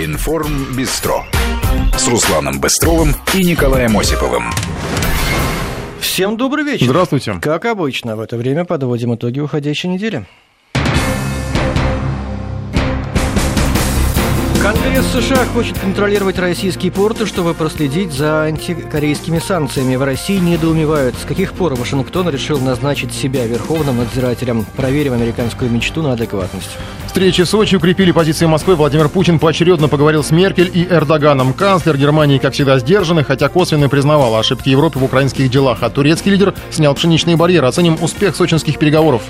Информ Бистро с Русланом Быстровым и Николаем Осиповым. Всем добрый вечер. Здравствуйте. Как обычно, в это время подводим итоги уходящей недели. Конгресс США хочет контролировать российские порты, чтобы проследить за антикорейскими санкциями. В России недоумевают, с каких пор Вашингтон решил назначить себя верховным надзирателем. Проверим американскую мечту на адекватность. Встречи в Сочи укрепили позиции Москвы. Владимир Путин поочередно поговорил с Меркель и Эрдоганом. Канцлер Германии, как всегда, сдержанный, хотя косвенно признавал ошибки Европы в украинских делах. А турецкий лидер снял пшеничные барьеры. Оценим успех сочинских переговоров.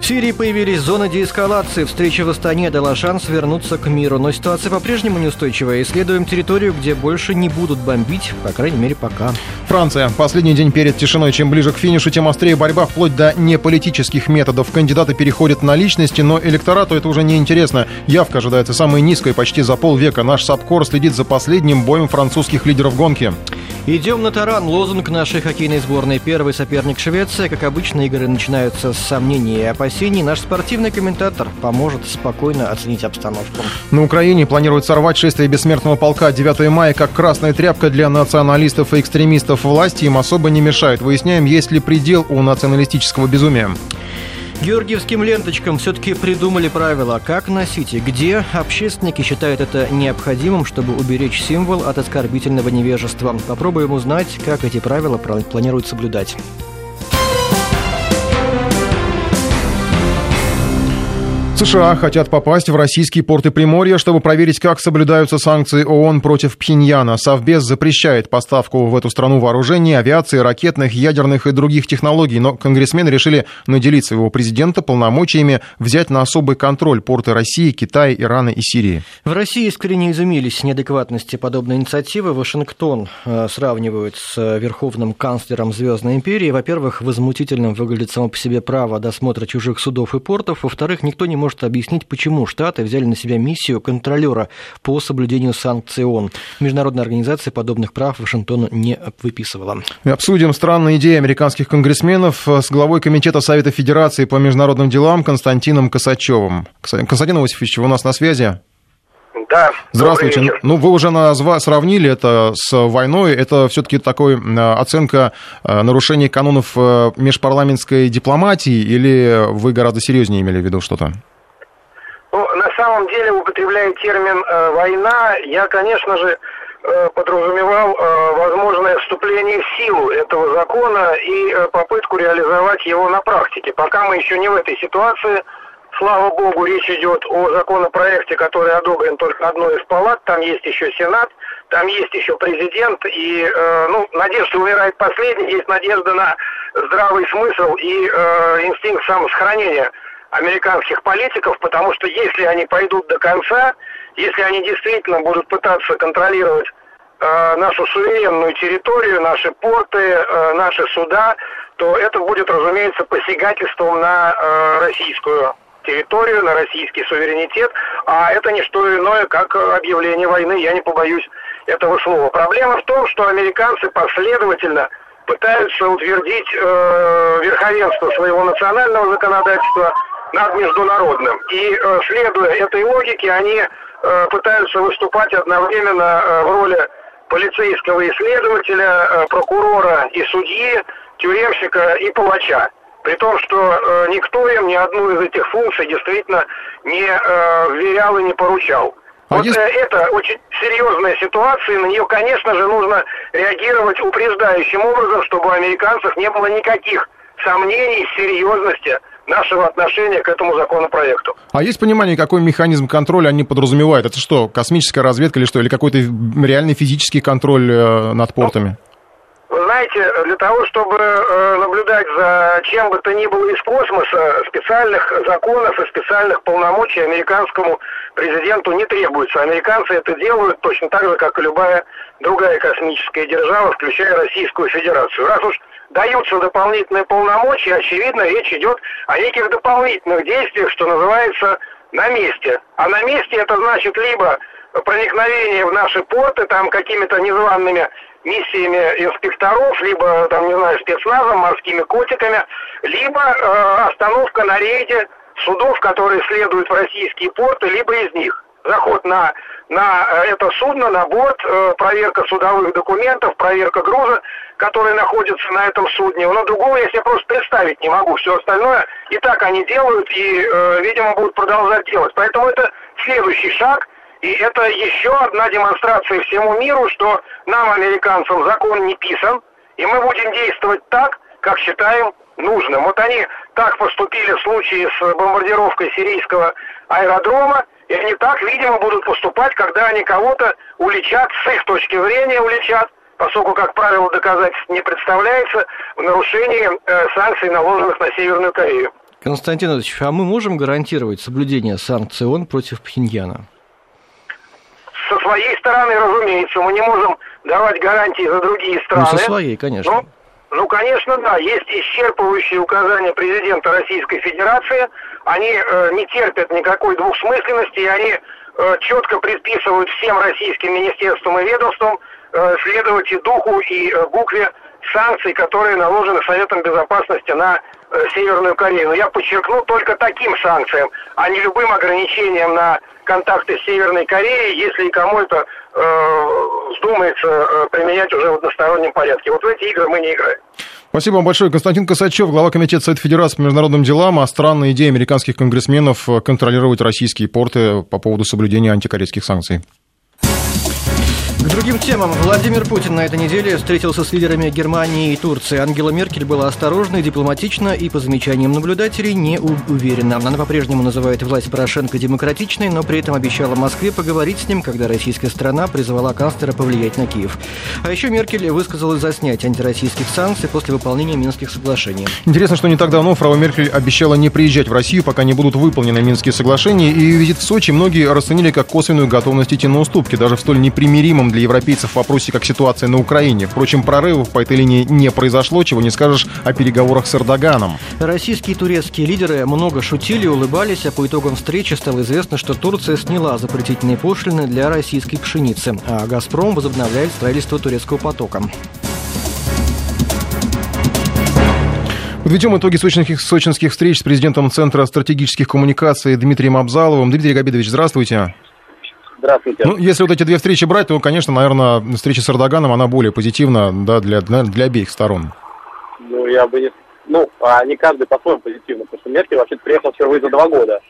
В Сирии появились зоны деэскалации. Встреча в Астане дала шанс вернуться к миру. Но ситуация по-прежнему неустойчивая. Исследуем территорию, где больше не будут бомбить, по крайней мере, пока. Франция. Последний день перед тишиной. Чем ближе к финишу, тем острее борьба вплоть до неполитических методов. Кандидаты переходят на личности, но электорату это уже не интересно. Явка ожидается самой низкой почти за полвека. Наш САПКОР следит за последним боем французских лидеров гонки. Идем на таран. Лозунг нашей хоккейной сборной. Первый соперник Швеция. Как обычно, игры начинаются с сомнений и опасений. Наш спортивный комментатор поможет спокойно оценить обстановку. На Украине планируют сорвать шествие бессмертного полка 9 мая как красная тряпка для националистов и экстремистов. Власти им особо не мешают. Выясняем, есть ли предел у националистического безумия. Георгиевским ленточкам все-таки придумали правила, как носить и где. Общественники считают это необходимым, чтобы уберечь символ от оскорбительного невежества. Попробуем узнать, как эти правила планируют соблюдать. США хотят попасть в российские порты Приморья, чтобы проверить, как соблюдаются санкции ООН против Пхеньяна. Совбез запрещает поставку в эту страну вооружений, авиации, ракетных, ядерных и других технологий, но конгрессмены решили наделить своего президента полномочиями взять на особый контроль порты России, Китая, Ирана и Сирии. В России искренне изумились неадекватности подобной инициативы. Вашингтон э, сравнивают с верховным канцлером Звездной империи. Во-первых, возмутительным выглядит само по себе право досмотра чужих судов и портов. Во-вторых, никто не может может объяснить, почему Штаты взяли на себя миссию контролера по соблюдению санкций ООН. Международная организация подобных прав Вашингтону не выписывала. И обсудим странные идеи американских конгрессменов с главой Комитета Совета Федерации по международным делам Константином Косачевым. Константин Иосифович, вы у нас на связи? Да. Здравствуйте. Ну, вы уже назва... сравнили это с войной. Это все-таки такой оценка э, нарушений канонов э, межпарламентской дипломатии, или вы гораздо серьезнее имели в виду что-то? Ну, на самом деле, употребляя термин э, «война», я, конечно же, э, подразумевал э, возможное вступление в силу этого закона и э, попытку реализовать его на практике. Пока мы еще не в этой ситуации, слава богу, речь идет о законопроекте, который одобрен только одной из палат, там есть еще Сенат, там есть еще президент, и, э, ну, надежда умирает последней, есть надежда на здравый смысл и э, инстинкт самосохранения – американских политиков, потому что если они пойдут до конца, если они действительно будут пытаться контролировать э, нашу суверенную территорию, наши порты, э, наши суда, то это будет, разумеется, посягательством на э, российскую территорию, на российский суверенитет, а это не что иное, как объявление войны, я не побоюсь этого слова. Проблема в том, что американцы последовательно пытаются утвердить э, верховенство своего национального законодательства над международным. И э, следуя этой логике, они э, пытаются выступать одновременно э, в роли полицейского исследователя, прокурора и судьи, тюремщика и палача. При том, что никто им ни одну из этих функций действительно не вверял и не поручал. А вот есть... это очень серьезная ситуация, и на нее, конечно же, нужно реагировать упреждающим образом, чтобы у американцев не было никаких сомнений в серьезности нашего отношения к этому законопроекту. А есть понимание, какой механизм контроля они подразумевают? Это что, космическая разведка или что? Или какой-то реальный физический контроль э, над портами? Вы знаете, для того, чтобы э, наблюдать за чем бы то ни было из космоса, специальных законов и специальных полномочий американскому президенту не требуется. Американцы это делают точно так же, как и любая другая космическая держава, включая Российскую Федерацию. Раз уж даются дополнительные полномочия, очевидно, речь идет о неких дополнительных действиях, что называется, на месте. А на месте это значит либо проникновение в наши порты там какими-то незваными миссиями инспекторов, либо, там, не знаю, спецназом, морскими котиками, либо э, остановка на рейде судов, которые следуют в российские порты, либо из них. Заход на, на э, это судно, на борт, э, проверка судовых документов, проверка груза, который находится на этом судне. Но другого я себе просто представить не могу. Все остальное и так они делают и, э, видимо, будут продолжать делать. Поэтому это следующий шаг. И это еще одна демонстрация всему миру, что нам, американцам, закон не писан, и мы будем действовать так, как считаем нужным. Вот они так поступили в случае с бомбардировкой сирийского аэродрома, и они так, видимо, будут поступать, когда они кого-то уличат, с их точки зрения уличат, поскольку, как правило, доказательств не представляется в нарушении э, санкций, наложенных на Северную Корею. Константин Ильич, а мы можем гарантировать соблюдение санкций ООН против Пхеньяна? Со своей стороны, разумеется, мы не можем давать гарантии за другие страны. Ну, со своей, конечно. Но ну, конечно, да. Есть исчерпывающие указания президента Российской Федерации. Они э, не терпят никакой двухсмысленности, и они э, четко предписывают всем российским министерствам и ведомствам э, следовать и духу, и букве санкций, которые наложены Советом Безопасности на Северную Корею. Но я подчеркну только таким санкциям, а не любым ограничением на контакты с Северной Кореей, если кому это вздумается э, применять уже в одностороннем порядке. Вот в эти игры мы не играем. Спасибо вам большое. Константин Косачев, глава Комитета Совета Федерации по международным делам, о странной идее американских конгрессменов контролировать российские порты по поводу соблюдения антикорейских санкций. К другим темам. Владимир Путин на этой неделе встретился с лидерами Германии и Турции. Ангела Меркель была осторожна и дипломатична и, по замечаниям наблюдателей, не уверена. Она по-прежнему называет власть Порошенко демократичной, но при этом обещала Москве поговорить с ним, когда российская страна призвала канцлера повлиять на Киев. А еще Меркель высказалась за снятие антироссийских санкций после выполнения Минских соглашений. Интересно, что не так давно фрау Меркель обещала не приезжать в Россию, пока не будут выполнены Минские соглашения, и визит в Сочи многие расценили как косвенную готовность идти на уступки, даже в столь непримиримом для европейцев в вопросе, как ситуация на Украине. Впрочем, прорывов по этой линии не произошло, чего не скажешь о переговорах с Эрдоганом. Российские и турецкие лидеры много шутили, улыбались, а по итогам встречи стало известно, что Турция сняла запретительные пошлины для российской пшеницы, а «Газпром» возобновляет строительство турецкого потока. Подведем итоги сочинских, сочинских встреч с президентом Центра стратегических коммуникаций Дмитрием Абзаловым. Дмитрий Габидович, здравствуйте. Здравствуйте. Ну, если вот эти две встречи брать, то, конечно, наверное, встреча с Эрдоганом, она более позитивна да, для, для обеих сторон. Ну, я бы не... Ну, они каждый по-своему позитивно, потому что Меркель вообще приехал впервые за два года.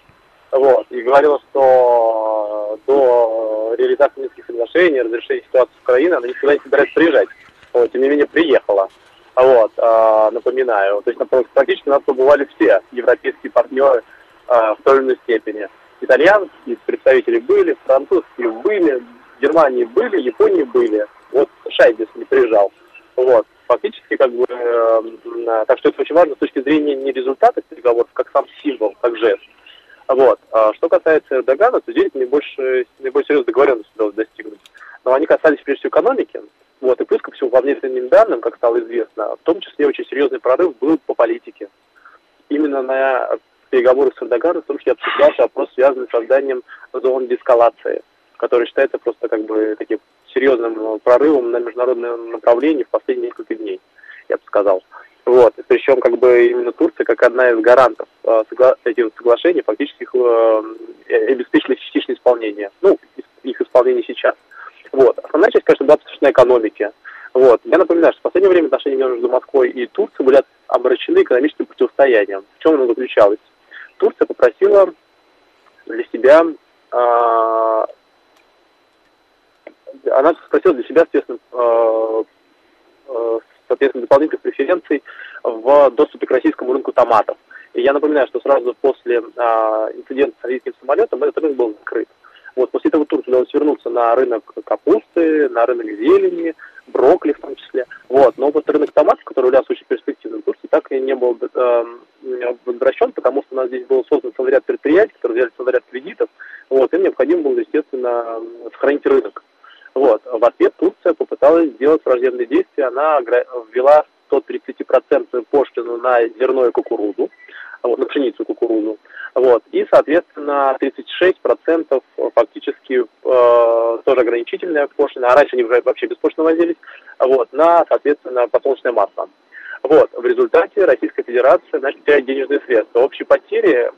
Вот, и говорила, что до реализации Минских соглашений, разрешения ситуации в Украине, она никогда не собирается приезжать. Вот, тем не менее, приехала. Вот, э, напоминаю. То есть, практически нас побывали все европейские партнеры э, в той или иной степени итальянские представители были, французские были, Германии были, Японии были. Вот здесь не приезжал. Вот. Фактически, как бы, э, так что это очень важно с точки зрения не результата переговоров, как сам символ, как жест. Вот. А что касается Эрдогана, то здесь наибольшую, наиболее серьезную договоренность удалось достигнуть. Но они касались прежде всего экономики. Вот. И плюс ко всему, по внутренним данным, как стало известно, в том числе очень серьезный прорыв был по политике. Именно на переговорах с Эрдоганом, в том числе обсуждался вопрос, связанный с созданием зон деэскалации, который считается просто как бы таким серьезным прорывом на международном направлении в последние несколько дней, я бы сказал. Вот. Причем как бы именно Турция, как одна из гарантов э, согла- этих соглашений, фактически их э, обеспечила частичное исполнение. Ну, их исполнение сейчас. Вот. Основная часть, конечно, была посвящена экономике. Вот. Я напоминаю, что в последнее время отношения между Москвой и Турцией были обращены экономическим противостоянием. В чем оно заключалось? Турция попросила для себя, э, она спросила для себя, соответственно, э, э, соответственно, дополнительных преференций в доступе к российскому рынку томатов. И я напоминаю, что сразу после э, инцидента с российским самолетом этот рынок был закрыт. Вот после этого Турции удалось вернуться на рынок капусты, на рынок зелени, брокколи в том числе. Вот. Но вот рынок томатов, который являлся очень перспективным в Турции, так и не был э, возвращен, потому что у нас здесь был создан целый ряд предприятий, которые взяли целый ряд кредитов, вот, им необходимо было, естественно, сохранить рынок. Вот. В ответ Турция попыталась сделать враждебные действия, она ввела 130% пошлину на зерно и кукурузу, вот, на пшеницу и кукурузу. Вот. И, соответственно, 36% фактически э, тоже ограничительная пошлина, а раньше они уже вообще беспошлино возились, вот, на, соответственно, подсолнечное масло. Вот. В результате Российская Федерация начала терять денежные средства. Общие потери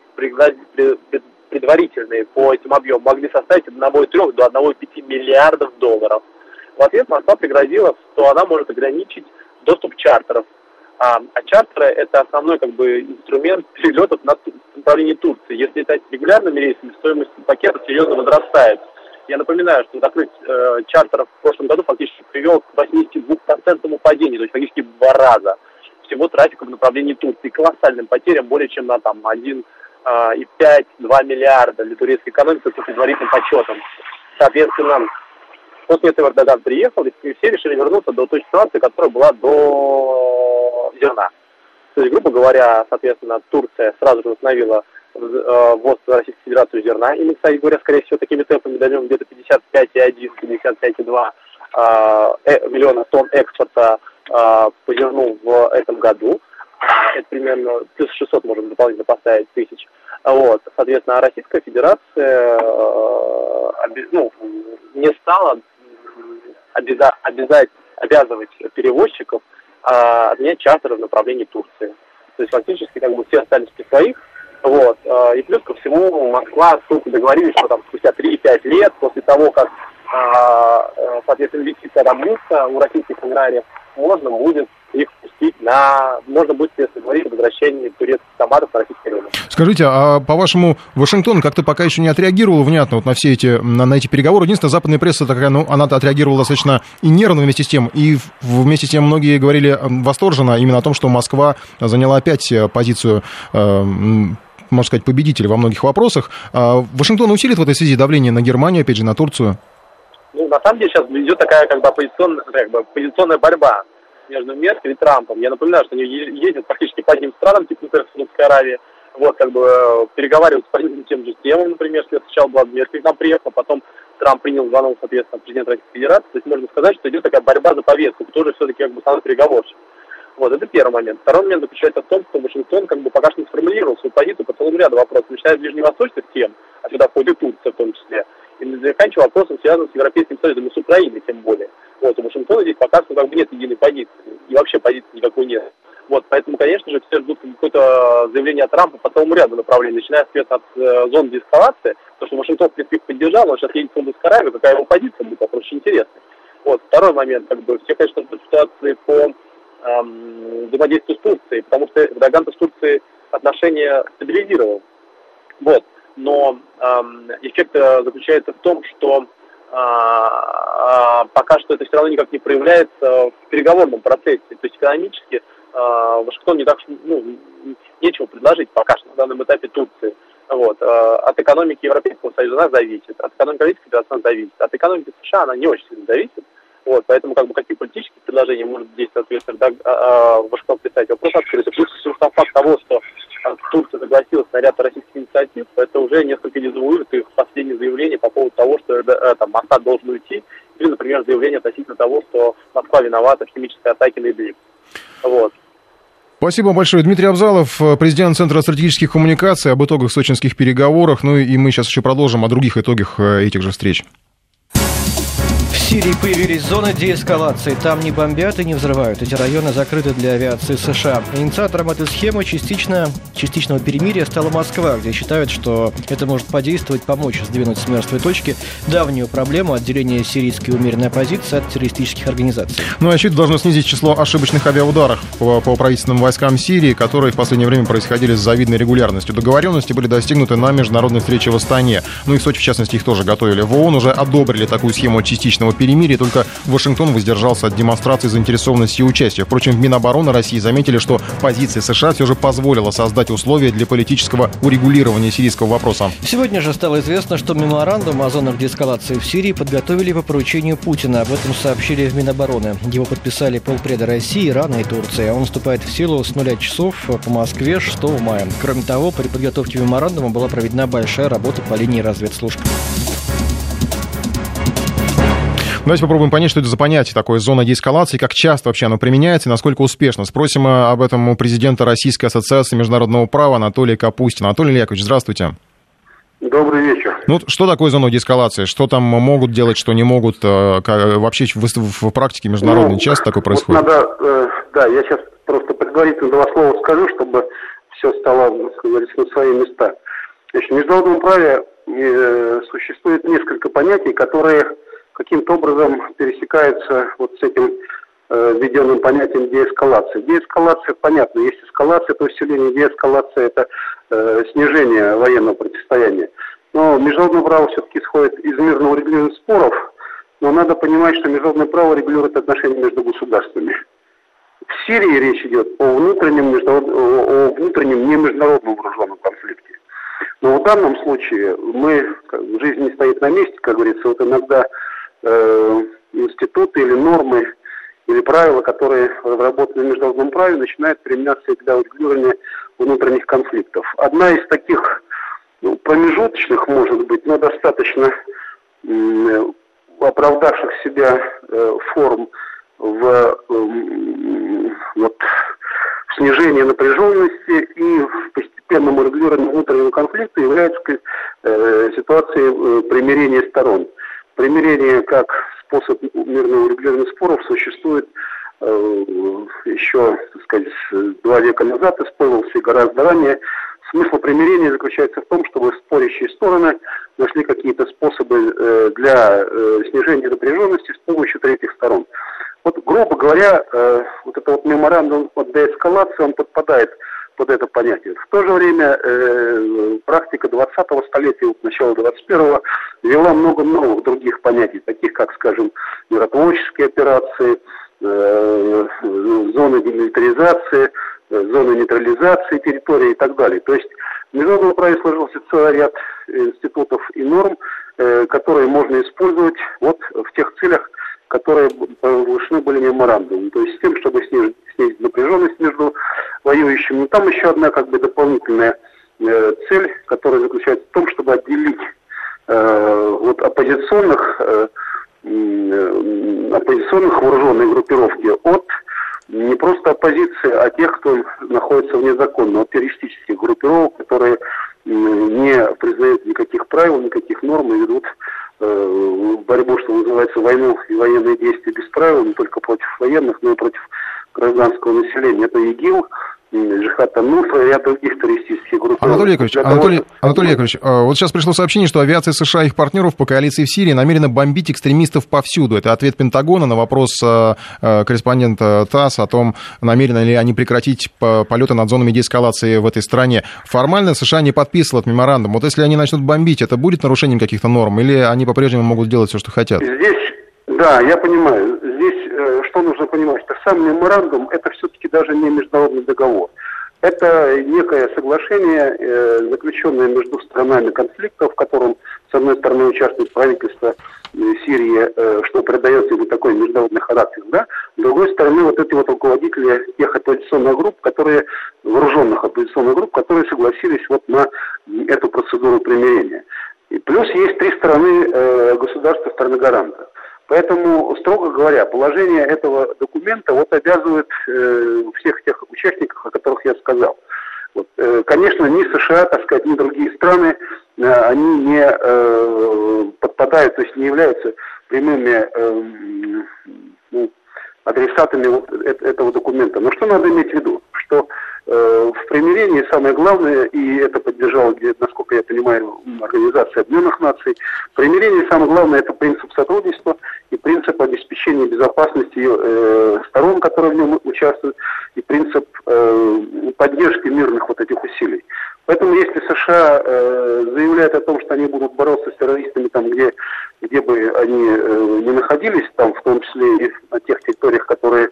предварительные по этим объемам могли составить от 1,3 до 1,5 миллиардов долларов. В ответ Москва пригрозила, что она может ограничить доступ чартеров. А, а чартеры – это основной как бы, инструмент перелетов на направлении Турции. Если летать регулярными рейсами, стоимость пакета серьезно возрастает. Я напоминаю, что закрыть э, чартеров в прошлом году фактически привел к 82% падению, то есть фактически в два раза всего трафика в направлении Турции. Колоссальным потерям более чем на там 1,5-2 а, миллиарда для турецкой экономики по предварительным подсчетам. Соответственно, после этого Эрдоган приехал, и все решили вернуться до той ситуации, которая была до зерна. То есть, грубо говоря, соответственно, Турция сразу же установила Э, ввоз в Российскую Федерацию зерна. И мы, кстати говоря, скорее всего, такими темпами дойдем где-то 55,1-55,2 э, миллиона тонн экспорта э, по зерну в этом году. Это примерно плюс 600 можем дополнительно поставить тысяч. Вот. Соответственно, Российская Федерация ну, не стала обяза обязать, обязывать перевозчиков отменять чартеры в направлении Турции. То есть фактически как бы все остались при своих, вот. А, и плюс ко всему Москва с Турцией договорились, что там спустя 3-5 лет после того, как, а, э, соответственно, инвестиции обнутся у российских аграриев, можно будет пустить на... Можно будет, если говорить о возвращении турецких товаров на российский рынок. Скажите, а по-вашему, Вашингтон как-то пока еще не отреагировал внятно вот на все эти, на, на эти переговоры? Единственное, западная пресса такая, ну, она отреагировала достаточно и нервно вместе с тем, и вместе с тем многие говорили восторженно именно о том, что Москва заняла опять э, позицию э, можно сказать, победитель во многих вопросах. А Вашингтон усилит в этой связи давление на Германию, опять же, на Турцию? Ну, на самом деле сейчас идет такая как бы оппозиционная, как бы, оппозиционная борьба между Меркель и Трампом. Я напоминаю, что они ездят практически по одним странам, типа, например, Саудовской Аравии, вот, как бы, переговариваются по одним тем же темам, например, сначала была Меркель к нам приехала, потом Трамп принял звонок, соответственно, президента Российской Федерации. То есть можно сказать, что идет такая борьба за повестку, кто же все-таки как бы самый переговорщик. Вот, это первый момент. Второй момент заключается в том, что Вашингтон как бы пока что не сформулировал свою позицию по целому ряду вопросов, начиная с ближневосточных тем, а сюда входит Турция в том числе, и заканчивая вопросом, связанным с Европейским Союзом и с Украиной тем более. Вот, у Вашингтона здесь пока что как бы нет единой позиции, и вообще позиции никакой нет. Вот, поэтому, конечно же, все ждут какое-то заявление от Трампа по целому ряду направлений, начиная с от э, зон деэскалации, потому что Вашингтон, в принципе, их поддержал, он сейчас едет в Саудовскую какая его позиция будет, вопрос очень интересный. Вот, второй момент, как бы, все, конечно, ждут ситуации по эм, взаимодействию с Турцией, потому что Эрдоган с Турцией отношения стабилизировал. Вот. Но эм, эффект э, заключается в том, что э, э, пока что это все равно никак не проявляется в переговорном процессе. То есть экономически э, Вашингтон не так, ну, нечего предложить пока что на данном этапе Турции. Вот. Э, от экономики Европейского Союза она зависит, от экономики Российской Федерации она зависит, от экономики США она не очень сильно зависит. Вот, поэтому как бы какие политические предложения может здесь, соответственно, да, а, Вашингтон представить, вопрос открытый. Плюс сам факт того, что а, Турция согласилась на ряд российских инициатив, это уже несколько дезавуирует их последние заявления по поводу того, что э, там, Асад должен уйти, или, например, заявление относительно того, что Москва виновата в химической атаке на Идлиб. Вот. Спасибо большое. Дмитрий Абзалов, президент Центра стратегических коммуникаций, об итогах сочинских переговорах. Ну и мы сейчас еще продолжим о других итогах э, этих же встреч. Сирии появились зоны деэскалации. Там не бомбят и не взрывают. Эти районы закрыты для авиации США. Инициатором этой схемы частично, частичного перемирия стала Москва, где считают, что это может подействовать, помочь сдвинуть с мертвой точки давнюю проблему отделения сирийской умеренной оппозиции от террористических организаций. Ну а это должно снизить число ошибочных авиаударов по, по правительственным войскам Сирии, которые в последнее время происходили с завидной регулярностью. Договоренности были достигнуты на международной встрече в Астане. Ну и в Сочи, в частности, их тоже готовили. В ООН уже одобрили такую схему частичного перемирия, только Вашингтон воздержался от демонстрации заинтересованности и участия. Впрочем, в Минобороны России заметили, что позиция США все же позволила создать условия для политического урегулирования сирийского вопроса. Сегодня же стало известно, что меморандум о зонах деэскалации в Сирии подготовили по поручению Путина. Об этом сообщили в Минобороны. Его подписали полпреда России, Ирана и Турции. Он вступает в силу с нуля часов по Москве 6 мая. Кроме того, при подготовке меморандума была проведена большая работа по линии разведслужб. Давайте попробуем понять, что это за понятие такое зона деэскалации, как часто вообще оно применяется и насколько успешно. Спросим об этом у президента Российской ассоциации международного права Анатолия Капустина. Анатолий Яковлевич, здравствуйте. Добрый вечер. Ну, что такое зона деэскалации? Что там могут делать, что не могут? Э, вообще в, практике международной ну, часто такое происходит? Вот надо, э, да, я сейчас просто предварительно два слова скажу, чтобы все стало, как говорится, на свои места. Значит, в международном праве э, существует несколько понятий, которые каким-то образом пересекаются вот с этим э, введенным понятием деэскалации. Деэскалация, понятно, есть эскалация, то усиление, деэскалация – это э, снижение военного противостояния. Но международное право все-таки исходит из мирного регулирования споров, но надо понимать, что международное право регулирует отношения между государствами. В Сирии речь идет о внутреннем, о внутреннем не международном вооруженном конфликте. Но в данном случае мы, жизнь не стоит на месте, как говорится, вот иногда э, институты или нормы или правила, которые разработаны в международном праве, начинают применяться для урегулирования внутренних конфликтов. Одна из таких ну, промежуточных, может быть, но достаточно э, оправдавших себя э, форм в э, вот, снижении напряженности и в постепенном урегулировании внутреннего конфликта является э, ситуацией э, примирения сторон. Примирение как способ мирного урегулирования споров существует э, еще, так сказать, два века назад, использовался гораздо ранее. Смысл примирения заключается в том, чтобы спорящие стороны нашли какие-то способы э, для э, снижения напряженности с помощью третьих сторон. Вот, грубо говоря, вот это вот меморандум от деэскалации, он подпадает под это понятие. В то же время э, практика 20-го столетия, вот начала 21-го, ввела много новых других понятий, таких как, скажем, миротворческие операции, э, зоны демилитаризации, э, зоны нейтрализации территории и так далее. То есть в международном праве сложился целый ряд институтов и норм, э, которые можно использовать вот в тех целях, которые оглашены были меморандумом. То есть с тем, чтобы снизить, снизить напряженность между воюющими. Но там еще одна как бы дополнительная э, цель, которая заключается в том, чтобы отделить э, вот оппозиционных, э, э, оппозиционных вооруженных группировки от не просто оппозиции, а тех, кто находится вне закона, от террористических группировок, которые не признают никаких правил, никаких норм и ведут борьбу, что называется, войну и военные действия без правил, не только против военных, но и против гражданского населения. Это ИГИЛ, Джихад Ануфа и ряд других террористических групп. Анатолий Яковлевич, Анатолий, Анатолий Яковлевич, э, вот сейчас пришло сообщение, что авиация США и их партнеров по коалиции в Сирии намерена бомбить экстремистов повсюду. Это ответ Пентагона на вопрос э, э, корреспондента ТАСС о том, намерены ли они прекратить полеты над зонами деэскалации в этой стране. Формально США не подписывают меморандум. Вот если они начнут бомбить, это будет нарушением каких-то норм или они по-прежнему могут делать все, что хотят? Здесь, да, я понимаю. Здесь что нужно понимать, что сам меморандум это все-таки даже не международный договор. Это некое соглашение, э, заключенное между сторонами конфликта, в котором, с одной стороны, участвует правительство э, Сирии, э, что придает ему такой международный характер, да? С другой стороны, вот эти вот руководители тех оппозиционных групп, которые, вооруженных оппозиционных групп, которые согласились вот на эту процедуру примирения. И плюс есть три стороны э, государства, стороны гаранта. Поэтому, строго говоря, положение этого документа вот обязывает э, всех тех участников, о которых я сказал. Вот, э, конечно, ни США, так сказать, ни другие страны, э, они не э, подпадают, то есть не являются прямыми э, ну, адресатами вот этого документа. Но что надо иметь в виду? Что Э, в примирении самое главное, и это поддержала, насколько я понимаю, Организация Объединенных Наций, в примирении самое главное это принцип сотрудничества и принцип обеспечения безопасности э, сторон, которые в нем участвуют, и принцип э, поддержки мирных вот этих усилий. Поэтому если США заявляют о том, что они будут бороться с террористами там, где, где бы они не находились, там, в том числе и на тех территориях, которые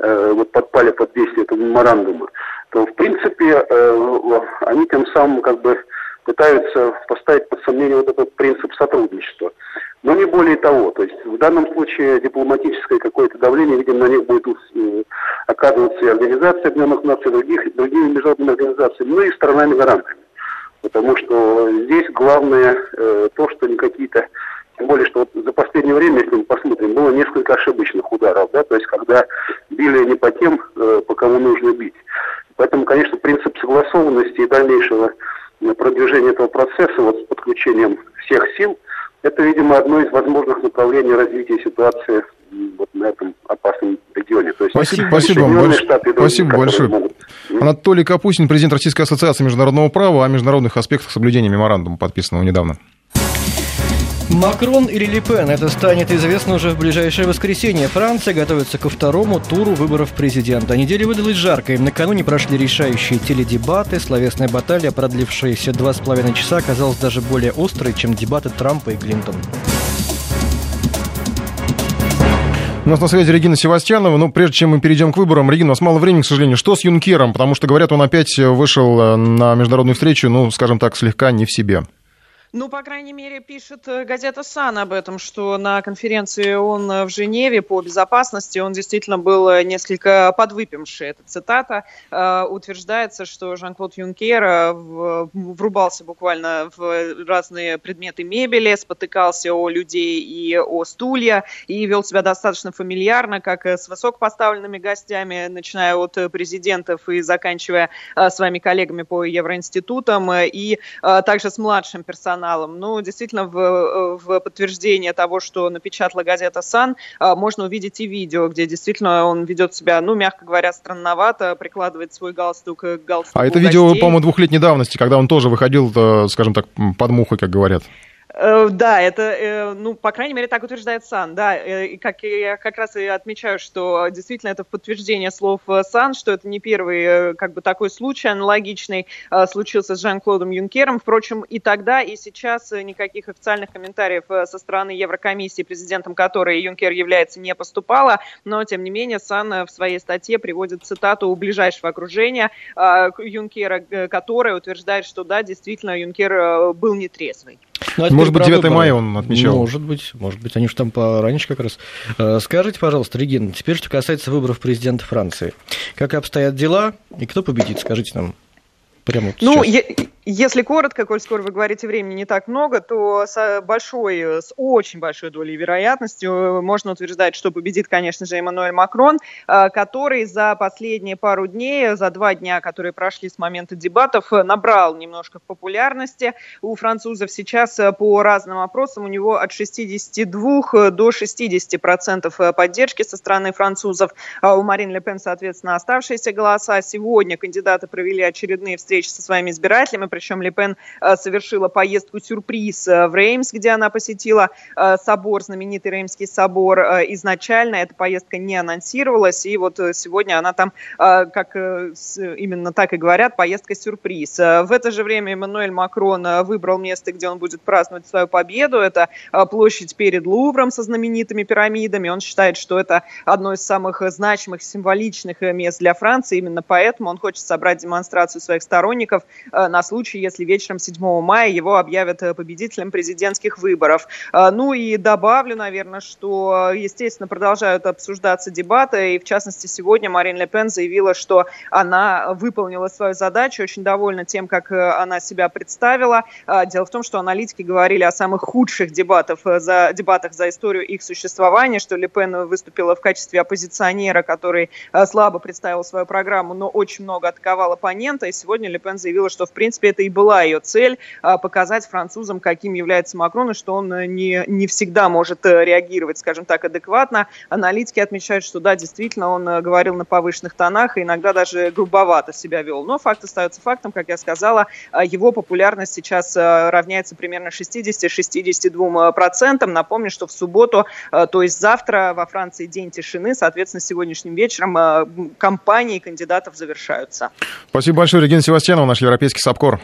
э, вот подпали под действие этого меморандума, то в принципе э, они тем самым как бы пытаются поставить под сомнение вот этот принцип сотрудничества. Но не более того. То есть в данном случае дипломатическое какое-то давление, видимо, на них будет э, оказываться и Организация Объединенных Наций, и других, другими международными организациями, ну и сторонами-гарантами. Потому что здесь главное э, то, что не какие-то тем более, что вот за последнее время, если мы посмотрим, было несколько ошибочных ударов, да, то есть когда били не по тем, э, по кому нужно бить. Поэтому, конечно, принцип согласованности и дальнейшего э, продвижения этого процесса вот с подключением всех сил, это, видимо, одно из возможных направлений развития ситуации вот на этом опасном регионе. То есть спасибо, спасибо вам большое. Штаты, спасибо большое. Могут Анатолий Капустин, президент Российской ассоциации международного права о международных аспектах соблюдения меморандума, подписанного недавно. Макрон или Лепен? Это станет известно уже в ближайшее воскресенье. Франция готовится ко второму туру выборов президента. Неделя выдалась жаркой. Накануне прошли решающие теледебаты. Словесная баталия, продлившаяся два с половиной часа, оказалась даже более острой, чем дебаты Трампа и Клинтон. У нас на связи Регина Севастьянова. Но прежде чем мы перейдем к выборам, Регина, у нас мало времени, к сожалению. Что с Юнкером? Потому что, говорят, он опять вышел на международную встречу, ну, скажем так, слегка не в себе. Ну, по крайней мере, пишет э, газета «Сан» об этом, что на конференции он э, в Женеве по безопасности, он действительно был э, несколько подвыпивший. Это цитата. Утверждается, что Жан-Клод Юнкер врубался буквально в разные предметы мебели, спотыкался о людей и о стулья, и вел себя достаточно фамильярно, как с высокопоставленными гостями, начиная от президентов и заканчивая своими коллегами по Евроинститутам, и также с младшим персоналом каналам. Ну, действительно, в, в подтверждение того, что напечатала газета «Сан», а, можно увидеть и видео, где действительно он ведет себя, ну, мягко говоря, странновато, прикладывает свой галстук к галстуку А это видео, по-моему, двухлетней давности, когда он тоже выходил, э, скажем так, под мухой, как говорят. Э, да, это, э, ну, по крайней мере, так утверждает Сан, да, э, и как я как раз и отмечаю, что действительно это в подтверждение слов Сан, что это не первый, как бы, такой случай аналогичный случился с Жан-Клодом Юнкером, впрочем, и тогда, и сейчас никаких официальных комментариев со стороны Еврокомиссии, президентом которой Юнкер является, не поступало, но, тем не менее, Сан в своей статье приводит цитату у ближайшего окружения Юнкера, которая утверждает, что, да, действительно, Юнкер был нетрезвый. Ну, а может быть, 9 выборы. мая он отмечал. Может быть, может быть, они же там пораньше как раз. Э, скажите, пожалуйста, Регина, теперь что касается выборов президента Франции. Как обстоят дела и кто победит, скажите нам прямо ну, сейчас. Я если коротко, коль скоро вы говорите времени не так много, то с большой, с очень большой долей вероятности э, можно утверждать, что победит, конечно же, Эммануэль Макрон, э, который за последние пару дней, за два дня, которые прошли с момента дебатов, э, набрал немножко популярности. У французов сейчас по разным опросам у него от 62 до 60 процентов поддержки со стороны французов. А у Марин Ле Пен, соответственно, оставшиеся голоса. Сегодня кандидаты провели очередные встречи со своими избирателями, причем Ле Пен э, совершила поездку-сюрприз э, в Реймс, где она посетила э, собор, знаменитый Реймский собор. Изначально эта поездка не анонсировалась, и вот сегодня она там, как именно так и говорят, поездка-сюрприз. В это же время Эммануэль Макрон выбрал место, где он будет праздновать свою победу. Это площадь перед Лувром со знаменитыми пирамидами. Он считает, что это одно из самых значимых, символичных мест для Франции. Именно поэтому он хочет собрать демонстрацию своих сторонников на случай случае, если вечером 7 мая его объявят э, победителем президентских выборов. А, ну и добавлю, наверное, что, естественно, продолжают обсуждаться дебаты, и в частности сегодня Марин Ле Пен заявила, что она выполнила свою задачу, очень довольна тем, как э, она себя представила. А, дело в том, что аналитики говорили о самых худших дебатах э, за, дебатах за историю их существования, что Ле Пен выступила в качестве оппозиционера, который слабо представил свою программу, но очень много атаковал оппонента, и сегодня Ле Пен заявила, что, в принципе, это и была ее цель, а, показать французам, каким является Макрон, и что он э, не, не всегда может э, реагировать, скажем так, адекватно. Аналитики отмечают, что да, действительно, он э, говорил на повышенных тонах и иногда даже грубовато себя вел. Но факт остается фактом, как я сказала, а, его популярность сейчас равняется примерно 60-62%. Напомню, что в субботу, то есть завтра во Франции день тишины, соответственно, сегодняшним вечером кампании кандидатов завершаются. Спасибо большое, Регина Севастьянова, наш европейский САПКОР.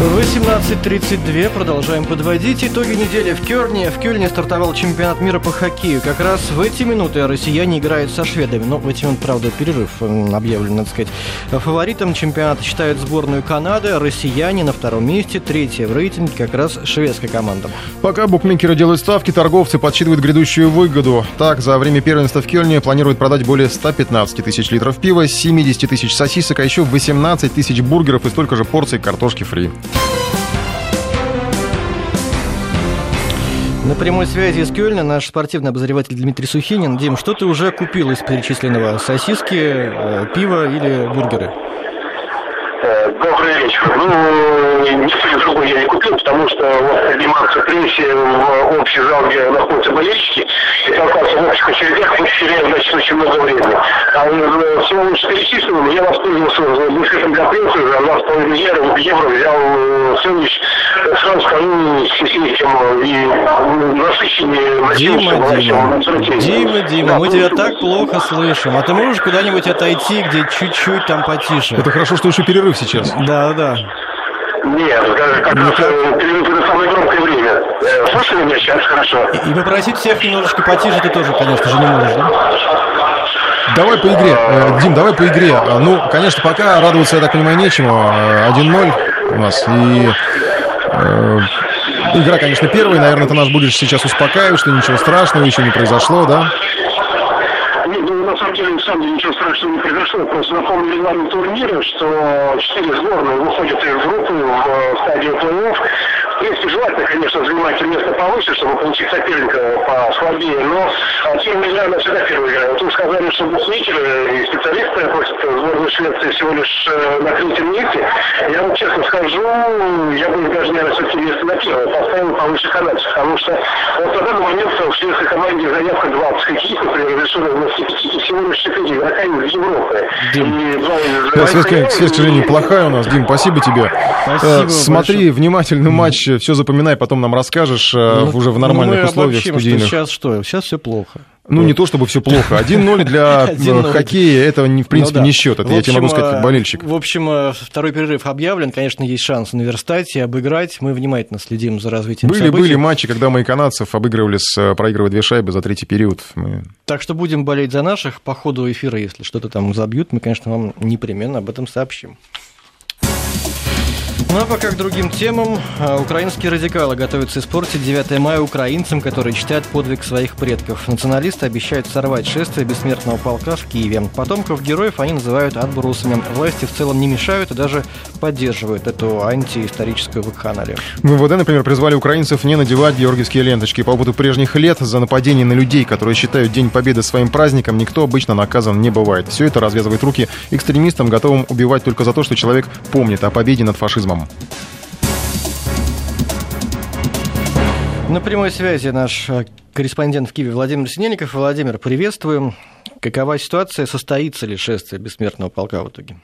18.32. Продолжаем подводить итоги недели в Кёрне. В Кёльне стартовал чемпионат мира по хоккею. Как раз в эти минуты россияне играют со шведами. Но в эти минуты, правда, перерыв объявлен, надо сказать. Фаворитом чемпионата считают сборную Канады. Россияне на втором месте. Третья в рейтинге как раз шведская команда. Пока букмекеры делают ставки, торговцы подсчитывают грядущую выгоду. Так, за время первенства в Кёльне планируют продать более 115 тысяч литров пива, 70 тысяч сосисок, а еще 18 тысяч бургеров и столько же порций картошки фри. На прямой связи из Кёльна наш спортивный обозреватель Дмитрий Сухинин. Дим, что ты уже купил из перечисленного? Сосиски, э, пиво или бургеры? Э, добрый вечер. Ну, ничего другого я не купил, потому что вот подниматься прессе в общий зал, где находятся болельщики, и толкаться в общих очередях, мы теряем, значит, очень много времени. А э, всего лишь перечисленным я воспользовался буфетом для прессы, за 2,5 евро, евро взял э, сэндвич, сразу скажу, с весельем и насыщеннее, Дима, Дима, Дима, Дима, да, мы тебя так плохо слышим. А ты можешь куда-нибудь отойти, где чуть-чуть там потише? Это хорошо, что еще перерыв сейчас. Да, да. Нет, как раз перерыв это самое громкое время. Э, слышали меня сейчас хорошо? И попросить всех немножечко потише ты тоже, конечно же, не можешь, да? Давай по игре. Э, Дим, давай по игре. Э, ну, конечно, пока радоваться, я так понимаю, нечему. 1-0 у нас. И э, игра, конечно, первая. Наверное, ты нас будешь сейчас успокаивать, что ничего страшного еще не произошло, да? Деле, на самом деле ничего страшного не произошло. Просто напомню регламент турнира, что четыре сборные выходят из группы в стадию плей-офф. Принципе, желательно, конечно, занимать место повыше, чтобы получить соперника послабее, но тем не менее она всегда первая игра. Вот вы сказали, что букмекеры и специалисты просят сборную Швеции всего лишь э, на третьем месте. Я вам честно скажу, я бы даже, наверное, все-таки место на первое поставил повыше канадцев, потому что вот на данный момент в шведской команде заявка 20 хоккеистов при разрешенном всего лишь 4 игрока из Европы. Дим, и два связь, связь, к сожалению, плохая у нас. Дим, спасибо тебе. Спасибо э, Смотри большое. внимательно матч все запоминай, потом нам расскажешь э, ну, уже в нормальных ну, условиях студийных. Что сейчас что? Сейчас все плохо. Ну, не то чтобы все плохо. 1-0 для э, хоккея это, в ну принципе, не счет. Это я тебе могу сказать как болельщик. В общем, э, второй перерыв объявлен. Конечно, есть шанс наверстать и обыграть. Мы внимательно следим за развитием были, событий. Были матчи, когда мы канадцев обыгрывали, с, проигрывая две шайбы за третий период. Мы... Так что будем болеть за наших. По ходу эфира, если что-то там забьют, мы, конечно, вам непременно об этом сообщим. Ну а пока к другим темам. А, украинские радикалы готовятся испортить 9 мая украинцам, которые читают подвиг своих предков. Националисты обещают сорвать шествие бессмертного полка в Киеве. Потомков героев они называют отбросами. Власти в целом не мешают и даже поддерживают эту антиисторическую вакханалию. МВД, например, призвали украинцев не надевать георгиевские ленточки. По опыту прежних лет за нападение на людей, которые считают День Победы своим праздником, никто обычно наказан не бывает. Все это развязывает руки экстремистам, готовым убивать только за то, что человек помнит о победе над фашизмом. На прямой связи наш э, корреспондент в Киеве Владимир Синельников. Владимир, приветствуем. Какова ситуация? Состоится ли шествие бессмертного полка в итоге?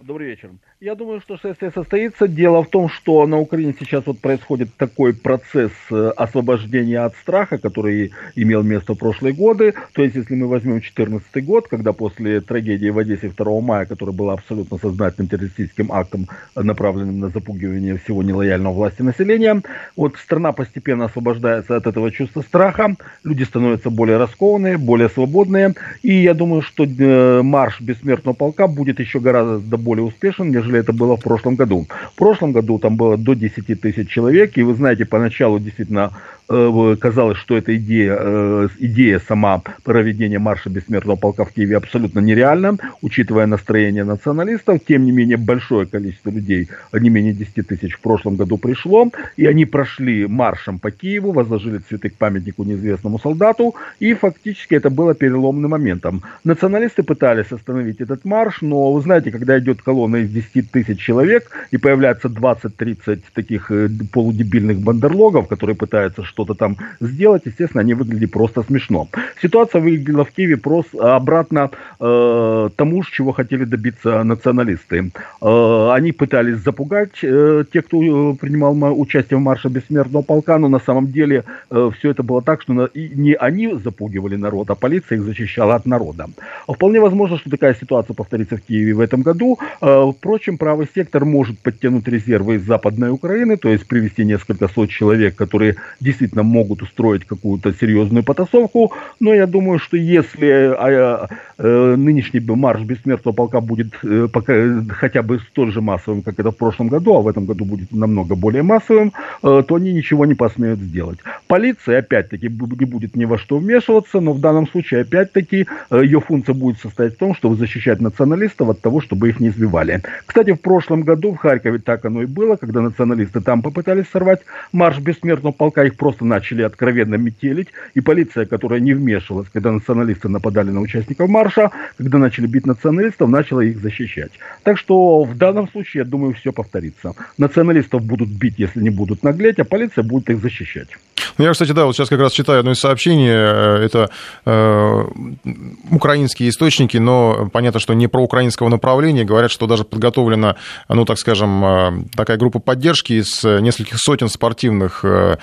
Добрый вечер. Я думаю, что шествие состоится. Дело в том, что на Украине сейчас вот происходит такой процесс э, освобождения от страха, который имел место в прошлые годы. То есть, если мы возьмем 2014 год, когда после трагедии в Одессе 2 мая, которая была абсолютно сознательным террористическим актом, направленным на запугивание всего нелояльного власти населения, вот страна постепенно освобождается от этого чувства страха, люди становятся более раскованные, более свободные. И я думаю, что э, марш бессмертного полка будет еще гораздо более успешен, нежели это было в прошлом году. В прошлом году там было до 10 тысяч человек, и вы знаете, поначалу действительно казалось, что эта идея, э, идея сама проведения марша бессмертного полка в Киеве абсолютно нереальна, учитывая настроение националистов. Тем не менее, большое количество людей, не менее 10 тысяч в прошлом году пришло, и они прошли маршем по Киеву, возложили цветы к памятнику неизвестному солдату, и фактически это было переломным моментом. Националисты пытались остановить этот марш, но вы знаете, когда идет колонна из 10 тысяч человек, и появляется 20-30 таких э, полудебильных бандерлогов, которые пытаются что-то там сделать, естественно, они выглядели просто смешно. Ситуация выглядела в Киеве просто обратно э, тому, чего хотели добиться националисты. Э, они пытались запугать э, тех, кто э, принимал участие в марше бессмертного полка, но на самом деле э, все это было так, что на, и не они запугивали народ, а полиция их защищала от народа. Вполне возможно, что такая ситуация повторится в Киеве в этом году. Э, впрочем, правый сектор может подтянуть резервы из Западной Украины, то есть привести несколько сот человек, которые действительно действительно могут устроить какую-то серьезную потасовку, но я думаю, что если а, а, нынешний марш бессмертного полка будет э, пока, хотя бы столь же массовым, как это в прошлом году, а в этом году будет намного более массовым, э, то они ничего не посмеют сделать. Полиция, опять-таки, не будет ни во что вмешиваться, но в данном случае, опять-таки, э, ее функция будет состоять в том, чтобы защищать националистов от того, чтобы их не избивали. Кстати, в прошлом году в Харькове так оно и было, когда националисты там попытались сорвать марш бессмертного полка, их просто просто начали откровенно метелить, и полиция, которая не вмешивалась, когда националисты нападали на участников марша, когда начали бить националистов, начала их защищать. Так что в данном случае, я думаю, все повторится. Националистов будут бить, если не будут наглеть, а полиция будет их защищать. Ну, я, кстати, да, вот сейчас как раз читаю одно из сообщений. Э, это э, украинские источники, но понятно, что не про украинского направления. Говорят, что даже подготовлена, ну, так скажем, э, такая группа поддержки из нескольких сотен спортивных э,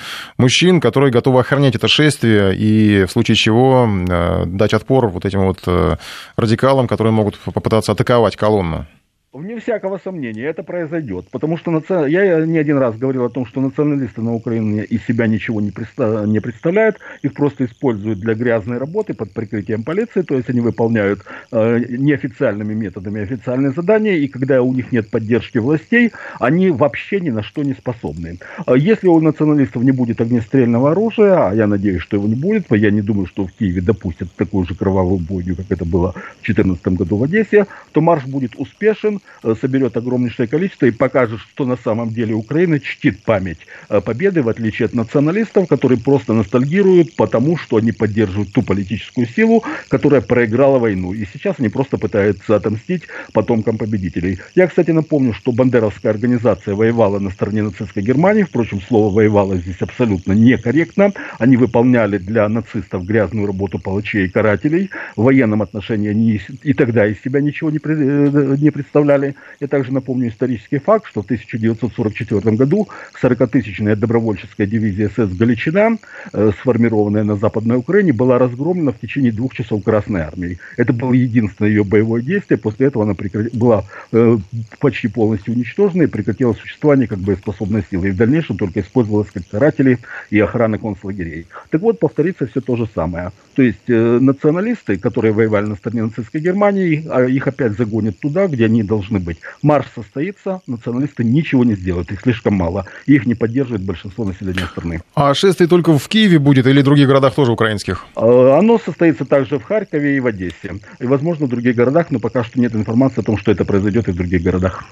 мужчин, которые готовы охранять это шествие и в случае чего э, дать отпор вот этим вот э, радикалам, которые могут попытаться атаковать колонну. Вне всякого сомнения, это произойдет. Потому что наци... я не один раз говорил о том, что националисты на Украине из себя ничего не, представ... не представляют, их просто используют для грязной работы под прикрытием полиции, то есть они выполняют э, неофициальными методами официальные задания, и когда у них нет поддержки властей, они вообще ни на что не способны. А если у националистов не будет огнестрельного оружия, а я надеюсь, что его не будет, я не думаю, что в Киеве допустят такую же кровавую бойню, как это было в 2014 году в Одессе, то марш будет успешен, соберет огромнейшее количество и покажет, что на самом деле Украина чтит память э, победы, в отличие от националистов, которые просто ностальгируют потому, что они поддерживают ту политическую силу, которая проиграла войну. И сейчас они просто пытаются отомстить потомкам победителей. Я, кстати, напомню, что бандеровская организация воевала на стороне нацистской Германии. Впрочем, слово «воевала» здесь абсолютно некорректно. Они выполняли для нацистов грязную работу палачей и карателей. В военном отношении они и тогда из себя ничего не, э, не представляли далее. Я также напомню исторический факт, что в 1944 году 40-тысячная добровольческая дивизия СС «Галичина», э, сформированная на Западной Украине, была разгромлена в течение двух часов Красной Армией. Это было единственное ее боевое действие. После этого она была э, почти полностью уничтожена и прекратила существование как боеспособной силы. И в дальнейшем только использовалась как каратели и охрана концлагерей. Так вот, повторится все то же самое. То есть э, националисты, которые воевали на стороне нацистской Германии, а их опять загонят туда, где они должны должны быть. Марш состоится, националисты ничего не сделают, их слишком мало. их не поддерживает большинство населения страны. А шествие только в Киеве будет или в других городах тоже украинских? А, оно состоится также в Харькове и в Одессе. И, возможно, в других городах, но пока что нет информации о том, что это произойдет и в других городах.